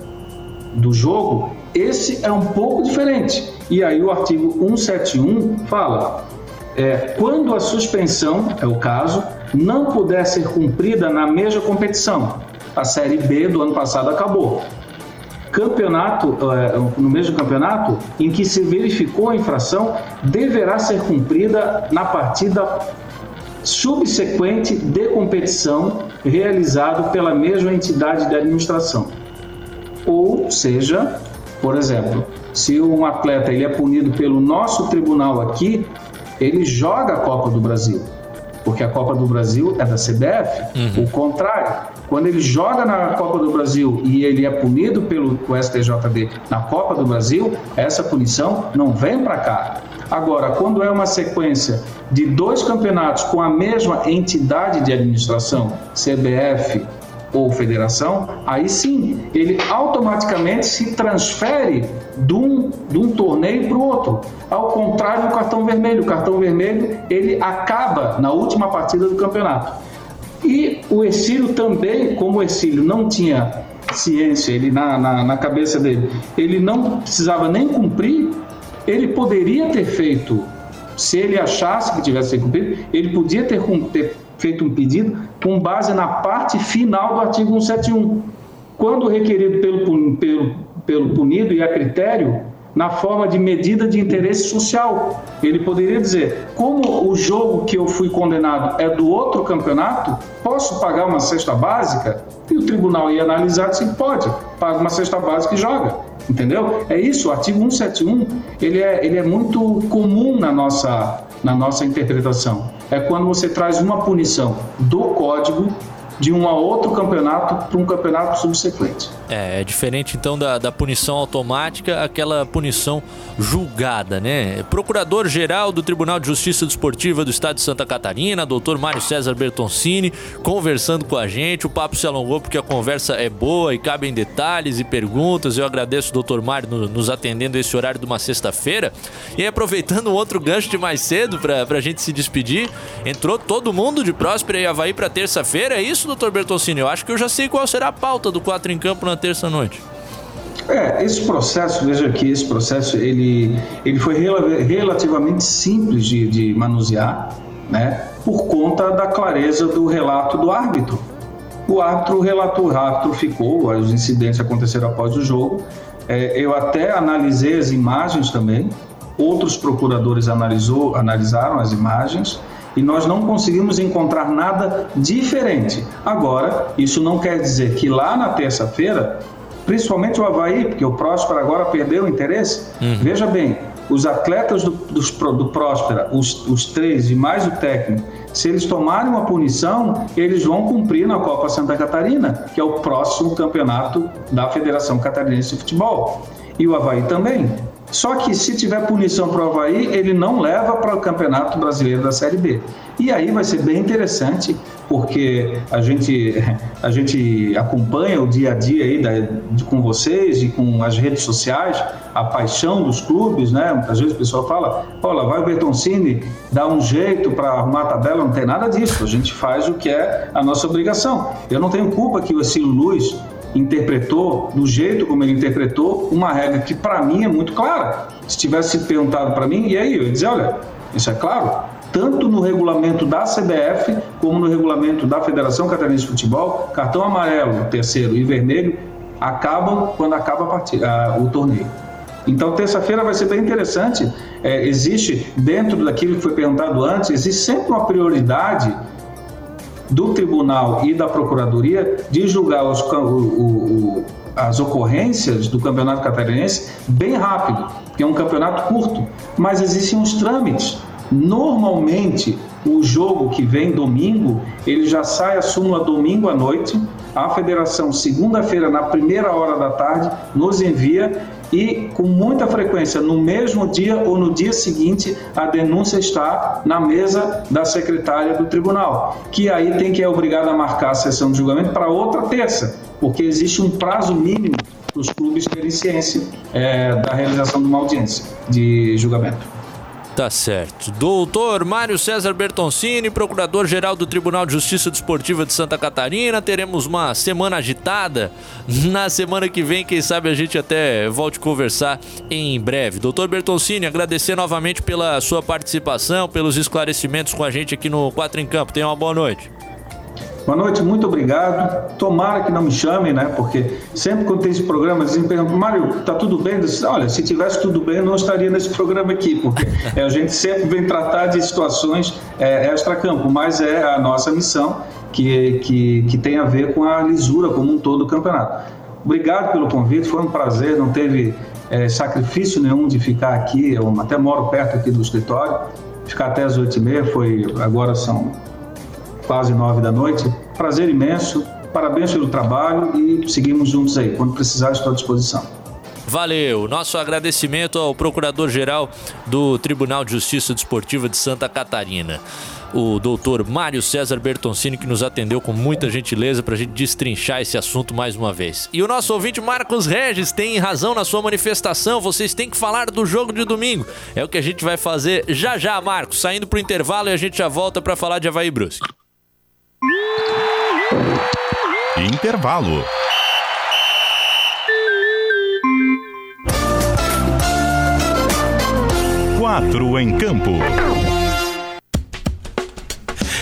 do jogo, esse é um pouco diferente. E aí o artigo 171 fala: é, quando a suspensão, é o caso, não puder ser cumprida na mesma competição, a Série B do ano passado acabou. Campeonato, é, no mesmo campeonato, em que se verificou a infração, deverá ser cumprida na partida subsequente de competição realizado pela mesma entidade de administração. Ou seja, por exemplo, se um atleta ele é punido pelo nosso tribunal aqui, ele joga a Copa do Brasil, porque a Copa do Brasil é da CBF. Uhum. O contrário, quando ele joga na Copa do Brasil e ele é punido pelo STJD na Copa do Brasil, essa punição não vem para cá. Agora, quando é uma sequência de dois campeonatos com a mesma entidade de administração, CBF ou federação, aí sim ele automaticamente se transfere de um, de um torneio para o outro. Ao contrário do cartão vermelho, o cartão vermelho ele acaba na última partida do campeonato. E o Exílio também, como o Exílio não tinha ciência, ele na, na, na cabeça dele, ele não precisava nem cumprir, ele poderia ter feito, se ele achasse que tivesse que cumprir, ele podia ter, ter feito um pedido com base na parte final do artigo 171. Quando requerido pelo, pelo, pelo punido e a critério, na forma de medida de interesse social. Ele poderia dizer: como o jogo que eu fui condenado é do outro campeonato, posso pagar uma cesta básica? E o tribunal ia analisar se pode, paga uma cesta básica e joga. Entendeu? É isso, o artigo 171 ele é, ele é muito comum na nossa, na nossa interpretação. É quando você traz uma punição do código de um a outro campeonato para um campeonato subsequente. É, é diferente então da, da punição automática, aquela punição julgada, né? Procurador-Geral do Tribunal de Justiça Desportiva do Estado de Santa Catarina, doutor Mário César Bertoncini, conversando com a gente. O papo se alongou porque a conversa é boa e cabem detalhes e perguntas. Eu agradeço o doutor Mário nos atendendo esse horário de uma sexta-feira. E aproveitando um outro gancho de mais cedo para a gente se despedir, entrou todo mundo de Próspera e Havaí para terça-feira, é isso? doutor Bertolcini? Eu acho que eu já sei qual será a pauta do 4 em Campo na terça-noite. É, esse processo, veja que esse processo ele, ele foi relativamente simples de, de manusear, né, por conta da clareza do relato do árbitro. O árbitro relatou, o árbitro ficou, os incidentes aconteceram após o jogo. É, eu até analisei as imagens também, outros procuradores analisou, analisaram as imagens e nós não conseguimos encontrar nada diferente. Agora, isso não quer dizer que lá na terça-feira, principalmente o Havaí, porque o Próspera agora perdeu o interesse, uhum. veja bem, os atletas do, dos, do Próspera, os, os três e mais o técnico, se eles tomarem uma punição, eles vão cumprir na Copa Santa Catarina, que é o próximo campeonato da Federação Catarinense de Futebol. E o Havaí também. Só que se tiver punição para o Havaí, ele não leva para o Campeonato Brasileiro da Série B. E aí vai ser bem interessante, porque a gente, a gente acompanha o dia a dia aí da, de, com vocês e com as redes sociais, a paixão dos clubes, né? Muitas vezes o pessoal fala, olha, vai o Bertoncini dar um jeito para arrumar a tabela, não tem nada disso. A gente faz o que é a nossa obrigação. Eu não tenho culpa que o Essilo Luz interpretou do jeito como ele interpretou uma regra que para mim é muito clara. Se tivesse perguntado para mim, e aí eu ia dizer, olha, isso é claro, tanto no regulamento da CBF como no regulamento da Federação Catarinense de Futebol, cartão amarelo, terceiro e vermelho acabam quando acaba partida, o torneio. Então, terça-feira vai ser bem interessante. É, existe, dentro daquilo que foi perguntado antes, existe sempre uma prioridade do tribunal e da procuradoria de julgar os, o, o, as ocorrências do campeonato catarinense bem rápido, porque é um campeonato curto, mas existem os trâmites. Normalmente, o jogo que vem domingo, ele já sai a súmula domingo à noite, a federação, segunda-feira, na primeira hora da tarde, nos envia e com muita frequência, no mesmo dia ou no dia seguinte, a denúncia está na mesa da secretária do tribunal, que aí tem que é obrigada a marcar a sessão de julgamento para outra terça, porque existe um prazo mínimo para os clubes terem ciência é, da realização de uma audiência de julgamento. Tá certo. Doutor Mário César Bertoncini, procurador-geral do Tribunal de Justiça Desportiva de Santa Catarina. Teremos uma semana agitada. Na semana que vem, quem sabe a gente até volte a conversar em breve. Doutor Bertoncini, agradecer novamente pela sua participação, pelos esclarecimentos com a gente aqui no Quatro em Campo. Tenha uma boa noite. Boa noite, muito obrigado. Tomara que não me chamem, né? Porque sempre quando tem esse programa, perguntam, Mário, tá tudo bem? Disse, Olha, se tivesse tudo bem, eu não estaria nesse programa aqui, porque é, a gente sempre vem tratar de situações é, extra-campo, mas é a nossa missão que, que, que tem a ver com a lisura como um todo do campeonato. Obrigado pelo convite, foi um prazer, não teve é, sacrifício nenhum de ficar aqui, eu até moro perto aqui do escritório, ficar até as oito e meia, foi, agora são quase nove da noite. Prazer imenso, parabéns pelo trabalho e seguimos juntos aí. Quando precisar, estou à disposição. Valeu. Nosso agradecimento ao Procurador-Geral do Tribunal de Justiça Desportiva de Santa Catarina, o doutor Mário César Bertoncini, que nos atendeu com muita gentileza para a gente destrinchar esse assunto mais uma vez. E o nosso ouvinte Marcos Regis tem razão na sua manifestação. Vocês têm que falar do jogo de domingo. É o que a gente vai fazer já já, Marcos, saindo para o intervalo e a gente já volta para falar de Havaí Brusque. Intervalo. Quatro em campo.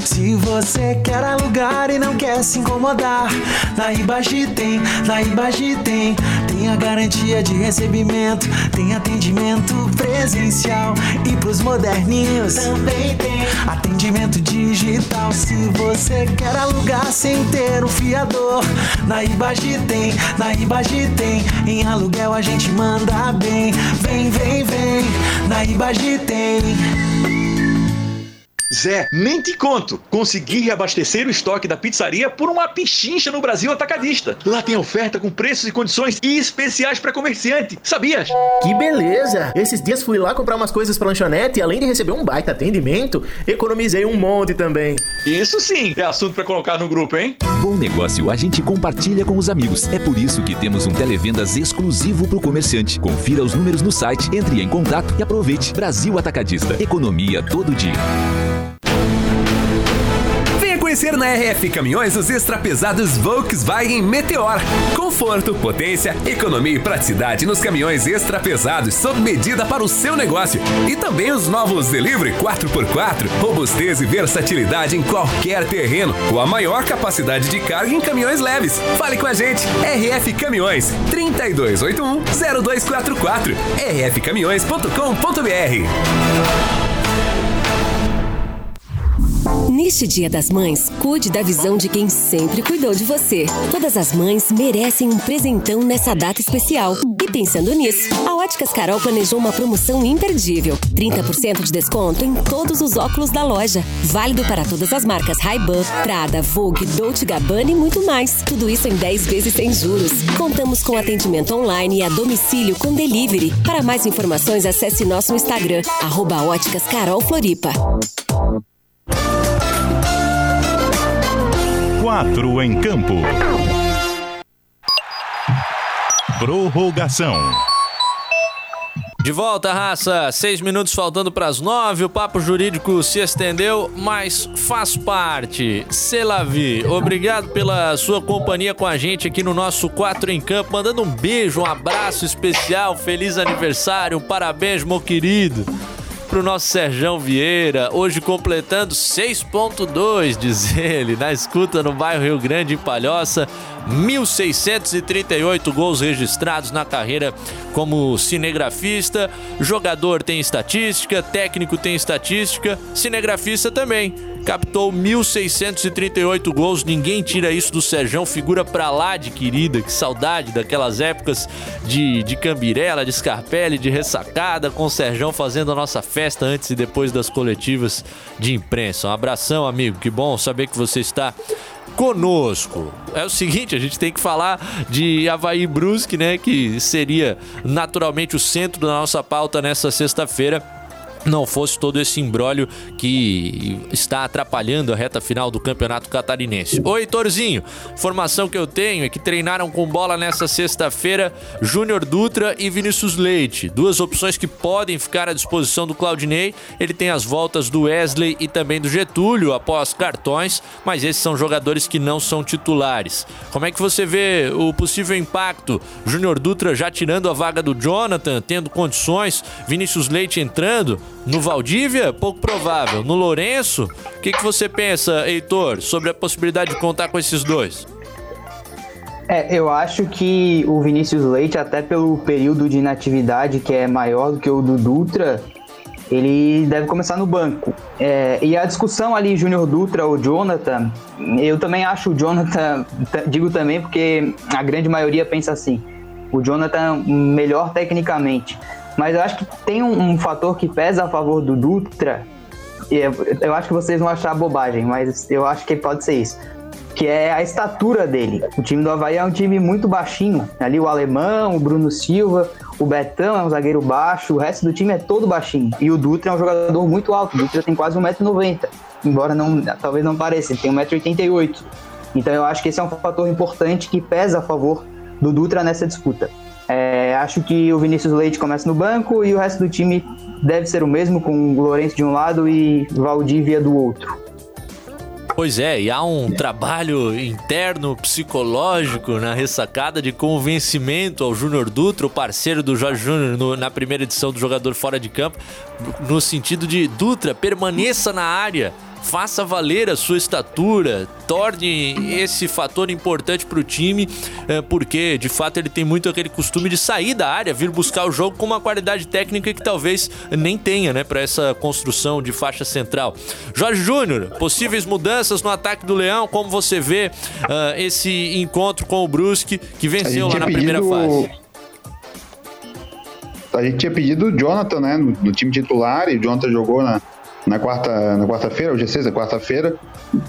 Se você quer alugar e não quer se incomodar, na Ibagi tem, na Ibagi tem. Tem a garantia de recebimento, tem atendimento presencial e pros moderninhos também tem atendimento digital. Se você quer alugar sem ter um fiador, na Ibagi tem, na Ibagi tem. Em aluguel a gente manda bem, vem, vem, vem, na Ibagi tem. Zé, nem te conto. Consegui reabastecer o estoque da pizzaria por uma pichincha no Brasil Atacadista. Lá tem oferta com preços e condições especiais para comerciante. Sabias? Que beleza! Esses dias fui lá comprar umas coisas pra lanchonete e além de receber um baita atendimento, economizei um monte também. Isso sim, é assunto para colocar no grupo, hein? Bom negócio a gente compartilha com os amigos. É por isso que temos um televendas exclusivo pro comerciante. Confira os números no site, entre em contato e aproveite. Brasil Atacadista. Economia todo dia. Conhecer na RF Caminhões os extrapesados Volkswagen Meteor. Conforto, potência, economia e praticidade nos caminhões extrapesados sob medida para o seu negócio. E também os novos Delivery 4x4, robustez e versatilidade em qualquer terreno, com a maior capacidade de carga em caminhões leves. Fale com a gente, RF Caminhões, 3281-0244, rfcaminhões.com.br. Neste Dia das Mães, cuide da visão de quem sempre cuidou de você. Todas as mães merecem um presentão nessa data especial. E pensando nisso, a Óticas Carol planejou uma promoção imperdível: 30% de desconto em todos os óculos da loja. Válido para todas as marcas Ray-Ban, Prada, Vogue, Dolce Gabbana e muito mais. Tudo isso em 10 vezes sem juros. Contamos com atendimento online e a domicílio com delivery. Para mais informações, acesse nosso Instagram, arroba Óticas Carol Floripa. Quatro em campo. Prorrogação. De volta, raça. Seis minutos faltando para as nove. O papo jurídico se estendeu, mas faz parte. Selavi, obrigado pela sua companhia com a gente aqui no nosso Quatro em Campo. Mandando um beijo, um abraço especial. Feliz aniversário, um parabéns, meu querido. Pro nosso Serjão Vieira, hoje completando 6.2, diz ele, na escuta no bairro Rio Grande, em Palhoça. 1.638 gols registrados na carreira como cinegrafista. Jogador tem estatística, técnico tem estatística, cinegrafista também. Captou 1.638 gols, ninguém tira isso do Serjão, figura pra lá de querida, que saudade daquelas épocas de, de Cambirela, de Scarpelli, de ressacada, com o Serjão fazendo a nossa festa antes e depois das coletivas de imprensa. Um abração, amigo, que bom saber que você está conosco. É o seguinte, a gente tem que falar de Havaí Brusque, né, que seria naturalmente o centro da nossa pauta nessa sexta-feira. Não fosse todo esse imbróglio que está atrapalhando a reta final do campeonato catarinense. Oi, Heitorzinho, informação que eu tenho é que treinaram com bola nessa sexta-feira Júnior Dutra e Vinícius Leite, duas opções que podem ficar à disposição do Claudinei. Ele tem as voltas do Wesley e também do Getúlio após cartões, mas esses são jogadores que não são titulares. Como é que você vê o possível impacto? Júnior Dutra já tirando a vaga do Jonathan, tendo condições, Vinícius Leite entrando. No Valdívia, pouco provável. No Lourenço, o que, que você pensa, Heitor, sobre a possibilidade de contar com esses dois? É, eu acho que o Vinícius Leite, até pelo período de inatividade que é maior do que o do Dutra, ele deve começar no banco. É, e a discussão ali, Júnior Dutra ou Jonathan, eu também acho o Jonathan, digo também porque a grande maioria pensa assim, o Jonathan melhor tecnicamente. Mas eu acho que tem um, um fator que pesa a favor do Dutra. Eu, eu acho que vocês vão achar bobagem, mas eu acho que pode ser isso. Que é a estatura dele. O time do Havaí é um time muito baixinho. Ali o Alemão, o Bruno Silva, o Betão é um zagueiro baixo, o resto do time é todo baixinho. E o Dutra é um jogador muito alto. O Dutra tem quase 1,90m. Embora não, talvez não pareça, ele tem 1,88m. Então eu acho que esse é um fator importante que pesa a favor do Dutra nessa disputa. É, acho que o Vinícius Leite começa no banco e o resto do time deve ser o mesmo, com o Lourenço de um lado e Valdívia do outro. Pois é, e há um trabalho interno psicológico na ressacada de convencimento ao Júnior Dutra, o parceiro do Jorge Júnior na primeira edição do Jogador Fora de Campo, no sentido de Dutra, permaneça na área faça valer a sua estatura, torne esse fator importante para o time, é, porque de fato ele tem muito aquele costume de sair da área, vir buscar o jogo com uma qualidade técnica que talvez nem tenha, né, para essa construção de faixa central. Jorge Júnior, possíveis mudanças no ataque do Leão, como você vê uh, esse encontro com o Brusque que venceu lá na pedido... primeira fase? A gente tinha pedido o Jonathan, né, no, no time titular, e o Jonathan jogou na, na quarta na quarta-feira, hoje é sexta, quarta-feira,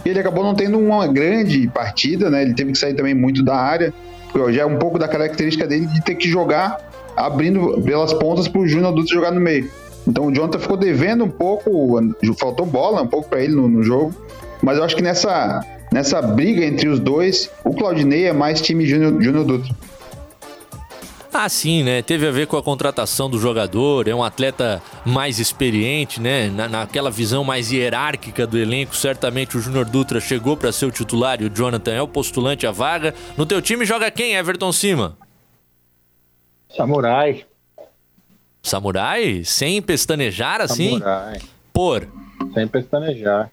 ele acabou não tendo uma grande partida, né? Ele teve que sair também muito da área, porque já é um pouco da característica dele de ter que jogar abrindo pelas pontas para o Júnior Dutra jogar no meio. Então o Jonathan ficou devendo um pouco, faltou bola um pouco para ele no, no, jogo, mas eu acho que nessa, nessa briga entre os dois, o Claudinei é mais time Júnior Dutra. Ah, sim, né? Teve a ver com a contratação do jogador, é um atleta mais experiente, né? Na, naquela visão mais hierárquica do elenco, certamente o Júnior Dutra chegou para ser o titular e o Jonathan é o postulante à vaga. No teu time joga quem, Everton Cima? Samurai. Samurai? Sem pestanejar assim? Samurai. Por? Sem pestanejar.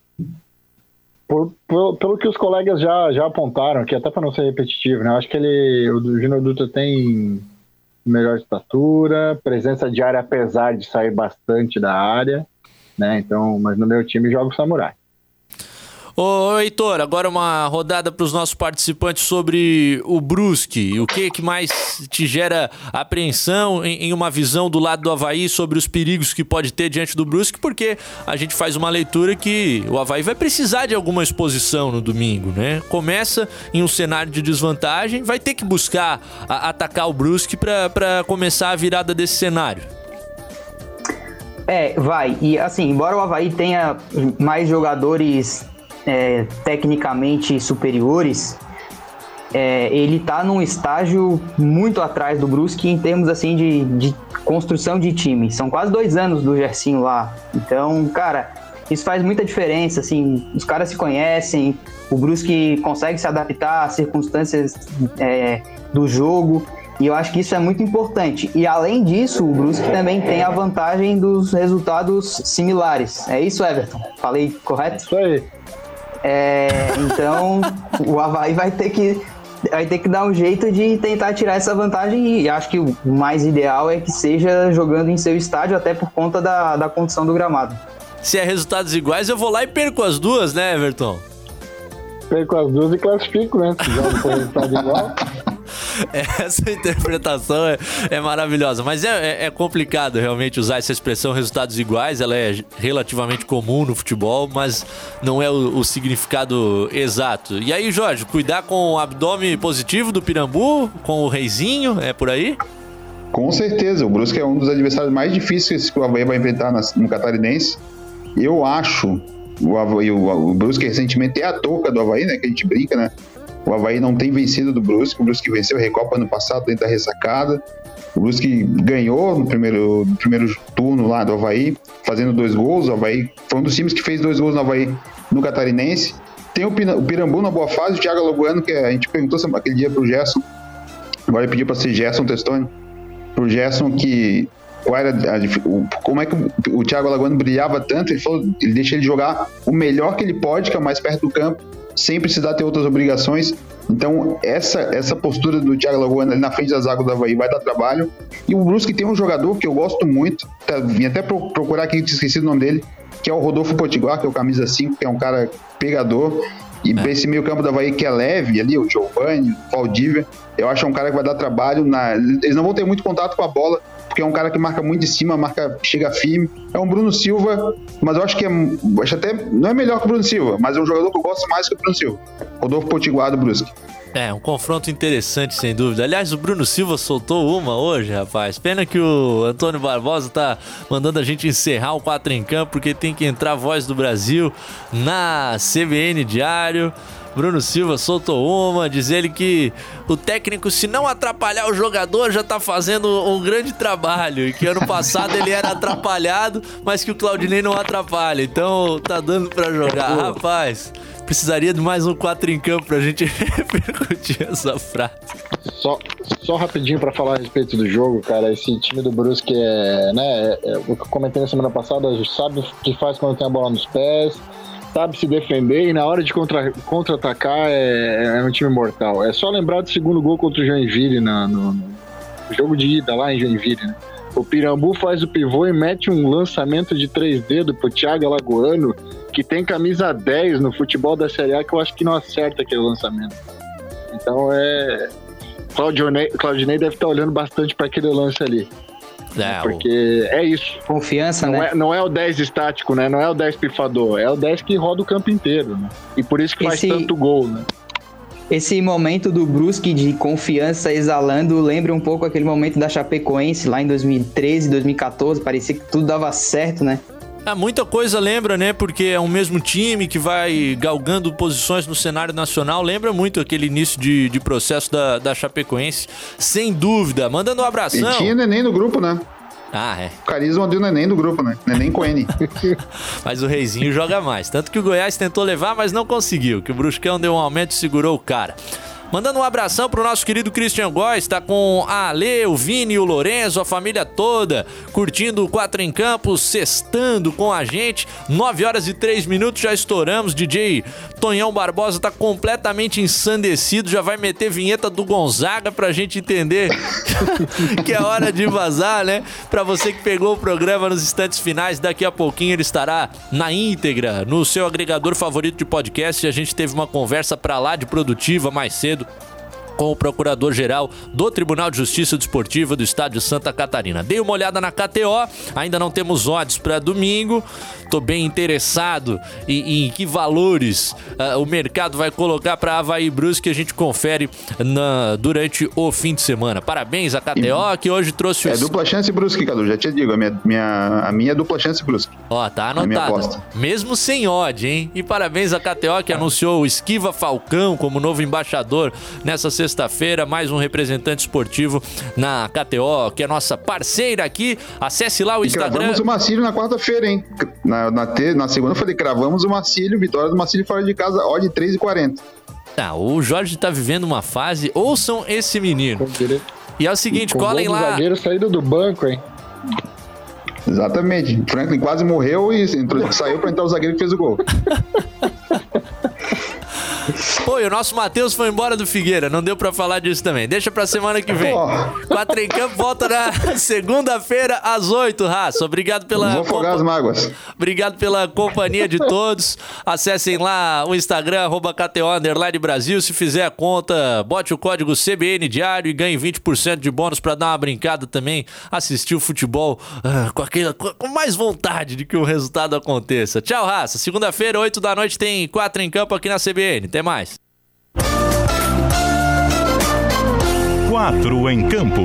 Por, por, pelo que os colegas já, já apontaram aqui, até para não ser repetitivo, né? Acho que ele, o Júnior Dutra tem melhor estatura, presença de área apesar de sair bastante da área, né? Então, mas no meu time joga o Samurai. Ô, Heitor, agora uma rodada para os nossos participantes sobre o Brusque. O que, que mais te gera apreensão em, em, uma visão do lado do Havaí sobre os perigos que pode ter diante do Brusque? Porque a gente faz uma leitura que o Havaí vai precisar de alguma exposição no domingo, né? Começa em um cenário de desvantagem, vai ter que buscar a, atacar o Brusque para começar a virada desse cenário. É, vai. E assim, embora o Havaí tenha mais jogadores é, tecnicamente superiores, é, ele está num estágio muito atrás do Brusque em termos assim de, de construção de time. São quase dois anos do Gersinho lá. Então, cara, isso faz muita diferença. Assim, os caras se conhecem, o Brusque consegue se adaptar às circunstâncias é, do jogo. E eu acho que isso é muito importante. E além disso, o Brusque também tem a vantagem dos resultados similares. É isso, Everton? Falei correto? Isso aí. É, então, o Havaí vai ter que vai ter que dar um jeito de tentar tirar essa vantagem e acho que o mais ideal é que seja jogando em seu estádio, até por conta da, da condição do gramado. Se é resultados iguais, eu vou lá e perco as duas, né, Everton? Perco as duas e classifico, né? Se joga com resultado igual. Essa interpretação é, é maravilhosa, mas é, é, é, complicado realmente usar essa expressão resultados iguais. Ela é relativamente comum no futebol, mas não é o, o significado exato. E aí, Jorge, cuidar com o abdômen positivo do Pirambu, com o reizinho, é por aí? Com certeza, o Brusque é um dos adversários mais difíceis que o Havaí vai enfrentar no Catarinense. Eu acho, o, Havaí, o, o Brusque recentemente é a touca do Havaí, né? Que a gente brinca, né? O Havaí não tem vencido do Brusque, o Brusque venceu a Recopa ano passado dentro da ressacada. O Brusque ganhou no primeiro, no primeiro turno lá do Havaí, fazendo dois gols. O Havaí foi um dos times que fez dois gols no Havaí no Catarinense. Tem o Pirambu na boa fase, o Thiago Loguano, que a gente perguntou aquele dia pro Gerson. Agora ele pediu para ser Gerson Testoni. Pro Gerson que qual era a, como é que o, Thiago Alagoano brilhava tanto, ele falou, ele deixa ele jogar o melhor que ele pode, que é o mais perto do campo, sem precisar ter outras obrigações. Então, essa, essa postura do Thiago Lagoana ali na frente das águas do Havaí vai dar trabalho. E o Brusque tem um jogador que eu gosto muito, tá, vim até procurar aqui, tinha esquecido o nome dele, que é o Rodolfo Potiguar, que é o camisa 5, que é um cara pegador. E é. esse meio campo do Havaí que é leve ali, o Giovanni, o Valdívia, eu acho que é um cara que vai dar trabalho. Na... Eles não vão ter muito contato com a bola, porque é um cara que marca muito de cima, marca, chega firme. É um Bruno Silva, mas eu acho que é. Acho até. Não é melhor que o Bruno Silva, mas é um jogador que eu gosto mais que o Bruno Silva. Rodolfo Potiguar do Brusque. É, um confronto interessante, sem dúvida. Aliás, o Bruno Silva soltou uma hoje, rapaz. Pena que o Antônio Barbosa tá mandando a gente encerrar o 4 em campo, porque tem que entrar a voz do Brasil na CBN Diário. Bruno Silva soltou uma, diz ele que o técnico, se não atrapalhar o jogador, já tá fazendo um grande trabalho. E que ano passado ele era atrapalhado, mas que o Claudinei não atrapalha. Então tá dando para jogar. Rapaz, precisaria de mais um 4 em campo pra gente repercutir essa frase. Só, só rapidinho para falar a respeito do jogo, cara. Esse time do Brusque é, né, é, é, o que eu comentei na semana passada, sabe o que faz quando tem a bola nos pés sabe se defender e na hora de contra, contra-atacar é, é, um time mortal. É só lembrar do segundo gol contra o Joinville na, no, no jogo de ida lá em Joinville, né? O Pirambu faz o pivô e mete um lançamento de três dedos pro Thiago Alagoano, que tem camisa 10 no futebol da Série A, que eu acho que não acerta aquele lançamento. Então é. Claudinei, Claudinei deve estar olhando bastante para aquele lance ali. É, porque o... é isso. Confiança, não né? É, não é o 10 estático, né? Não é o 10 pifador. É o 10 que roda o campo inteiro, né? E por isso que Esse... faz tanto gol, né? Esse momento do Brusque de confiança exalando lembra um pouco aquele momento da Chapecoense lá em 2013, 2014. Parecia que tudo dava certo, né? É, muita coisa lembra, né? Porque é o mesmo time que vai galgando posições no cenário nacional. Lembra muito aquele início de, de processo da, da Chapecoense, sem dúvida. Mandando um abração. E tinha neném no grupo, né? Ah, é. O Carisma deu neném do grupo, né? Neném com N. mas o Reizinho joga mais. Tanto que o Goiás tentou levar, mas não conseguiu. Que o Bruscão deu um aumento e segurou o cara. Mandando um abração pro nosso querido Christian Góes, tá com a Ale, o Vini, o Lorenzo, a família toda, curtindo o 4 em Campo, sextando com a gente. 9 horas e 3 minutos, já estouramos. DJ Tonhão Barbosa tá completamente ensandecido, já vai meter vinheta do Gonzaga pra gente entender que é hora de vazar, né? Pra você que pegou o programa nos instantes finais, daqui a pouquinho ele estará na íntegra, no seu agregador favorito de podcast. A gente teve uma conversa pra lá de produtiva mais cedo cedo com o procurador-geral do Tribunal de Justiça Desportiva do Estado de Santa Catarina. Dei uma olhada na KTO, ainda não temos odds para domingo. Tô bem interessado em, em que valores uh, o mercado vai colocar para Havaí Brusque que a gente confere na, durante o fim de semana. Parabéns à KTO que hoje trouxe o... É dupla chance Brusque, Cadu, já te digo, a minha, minha, a minha é dupla chance Brusque. Ó, tá anotado. Mesmo sem odd, hein? E parabéns à KTO que anunciou o Esquiva Falcão como novo embaixador nessa sexta-feira, mais um representante esportivo na KTO, que é nossa parceira aqui. Acesse lá o Instagram. Cravamos o Marcílio na quarta-feira, hein? Na, na, te, na segunda eu falei, cravamos o Marcílio, vitória do Marcílio fora de casa, odd 3,40. Tá, o Jorge tá vivendo uma fase, ouçam esse menino. E é o seguinte, Com colhem lá. zagueiro saído do banco, hein? Exatamente. Franklin quase morreu e entrou, saiu para entrar o zagueiro que fez o gol. Pô, e o nosso Matheus foi embora do Figueira, não deu pra falar disso também. Deixa pra semana que vem. Quatro em campo volta na segunda-feira às oito, Raça. Obrigado pela. Vou afogar compa... as mágoas. Obrigado pela companhia de todos. Acessem lá o Instagram, arroba KTO Brasil. Se fizer a conta, bote o código CBN Diário e ganhe 20% de bônus pra dar uma brincada também. Assistir o futebol uh, com, aquela, com mais vontade de que o resultado aconteça. Tchau, raça. Segunda-feira, 8 da noite, tem quatro em campo aqui na CBN. Até mais. Quatro em campo.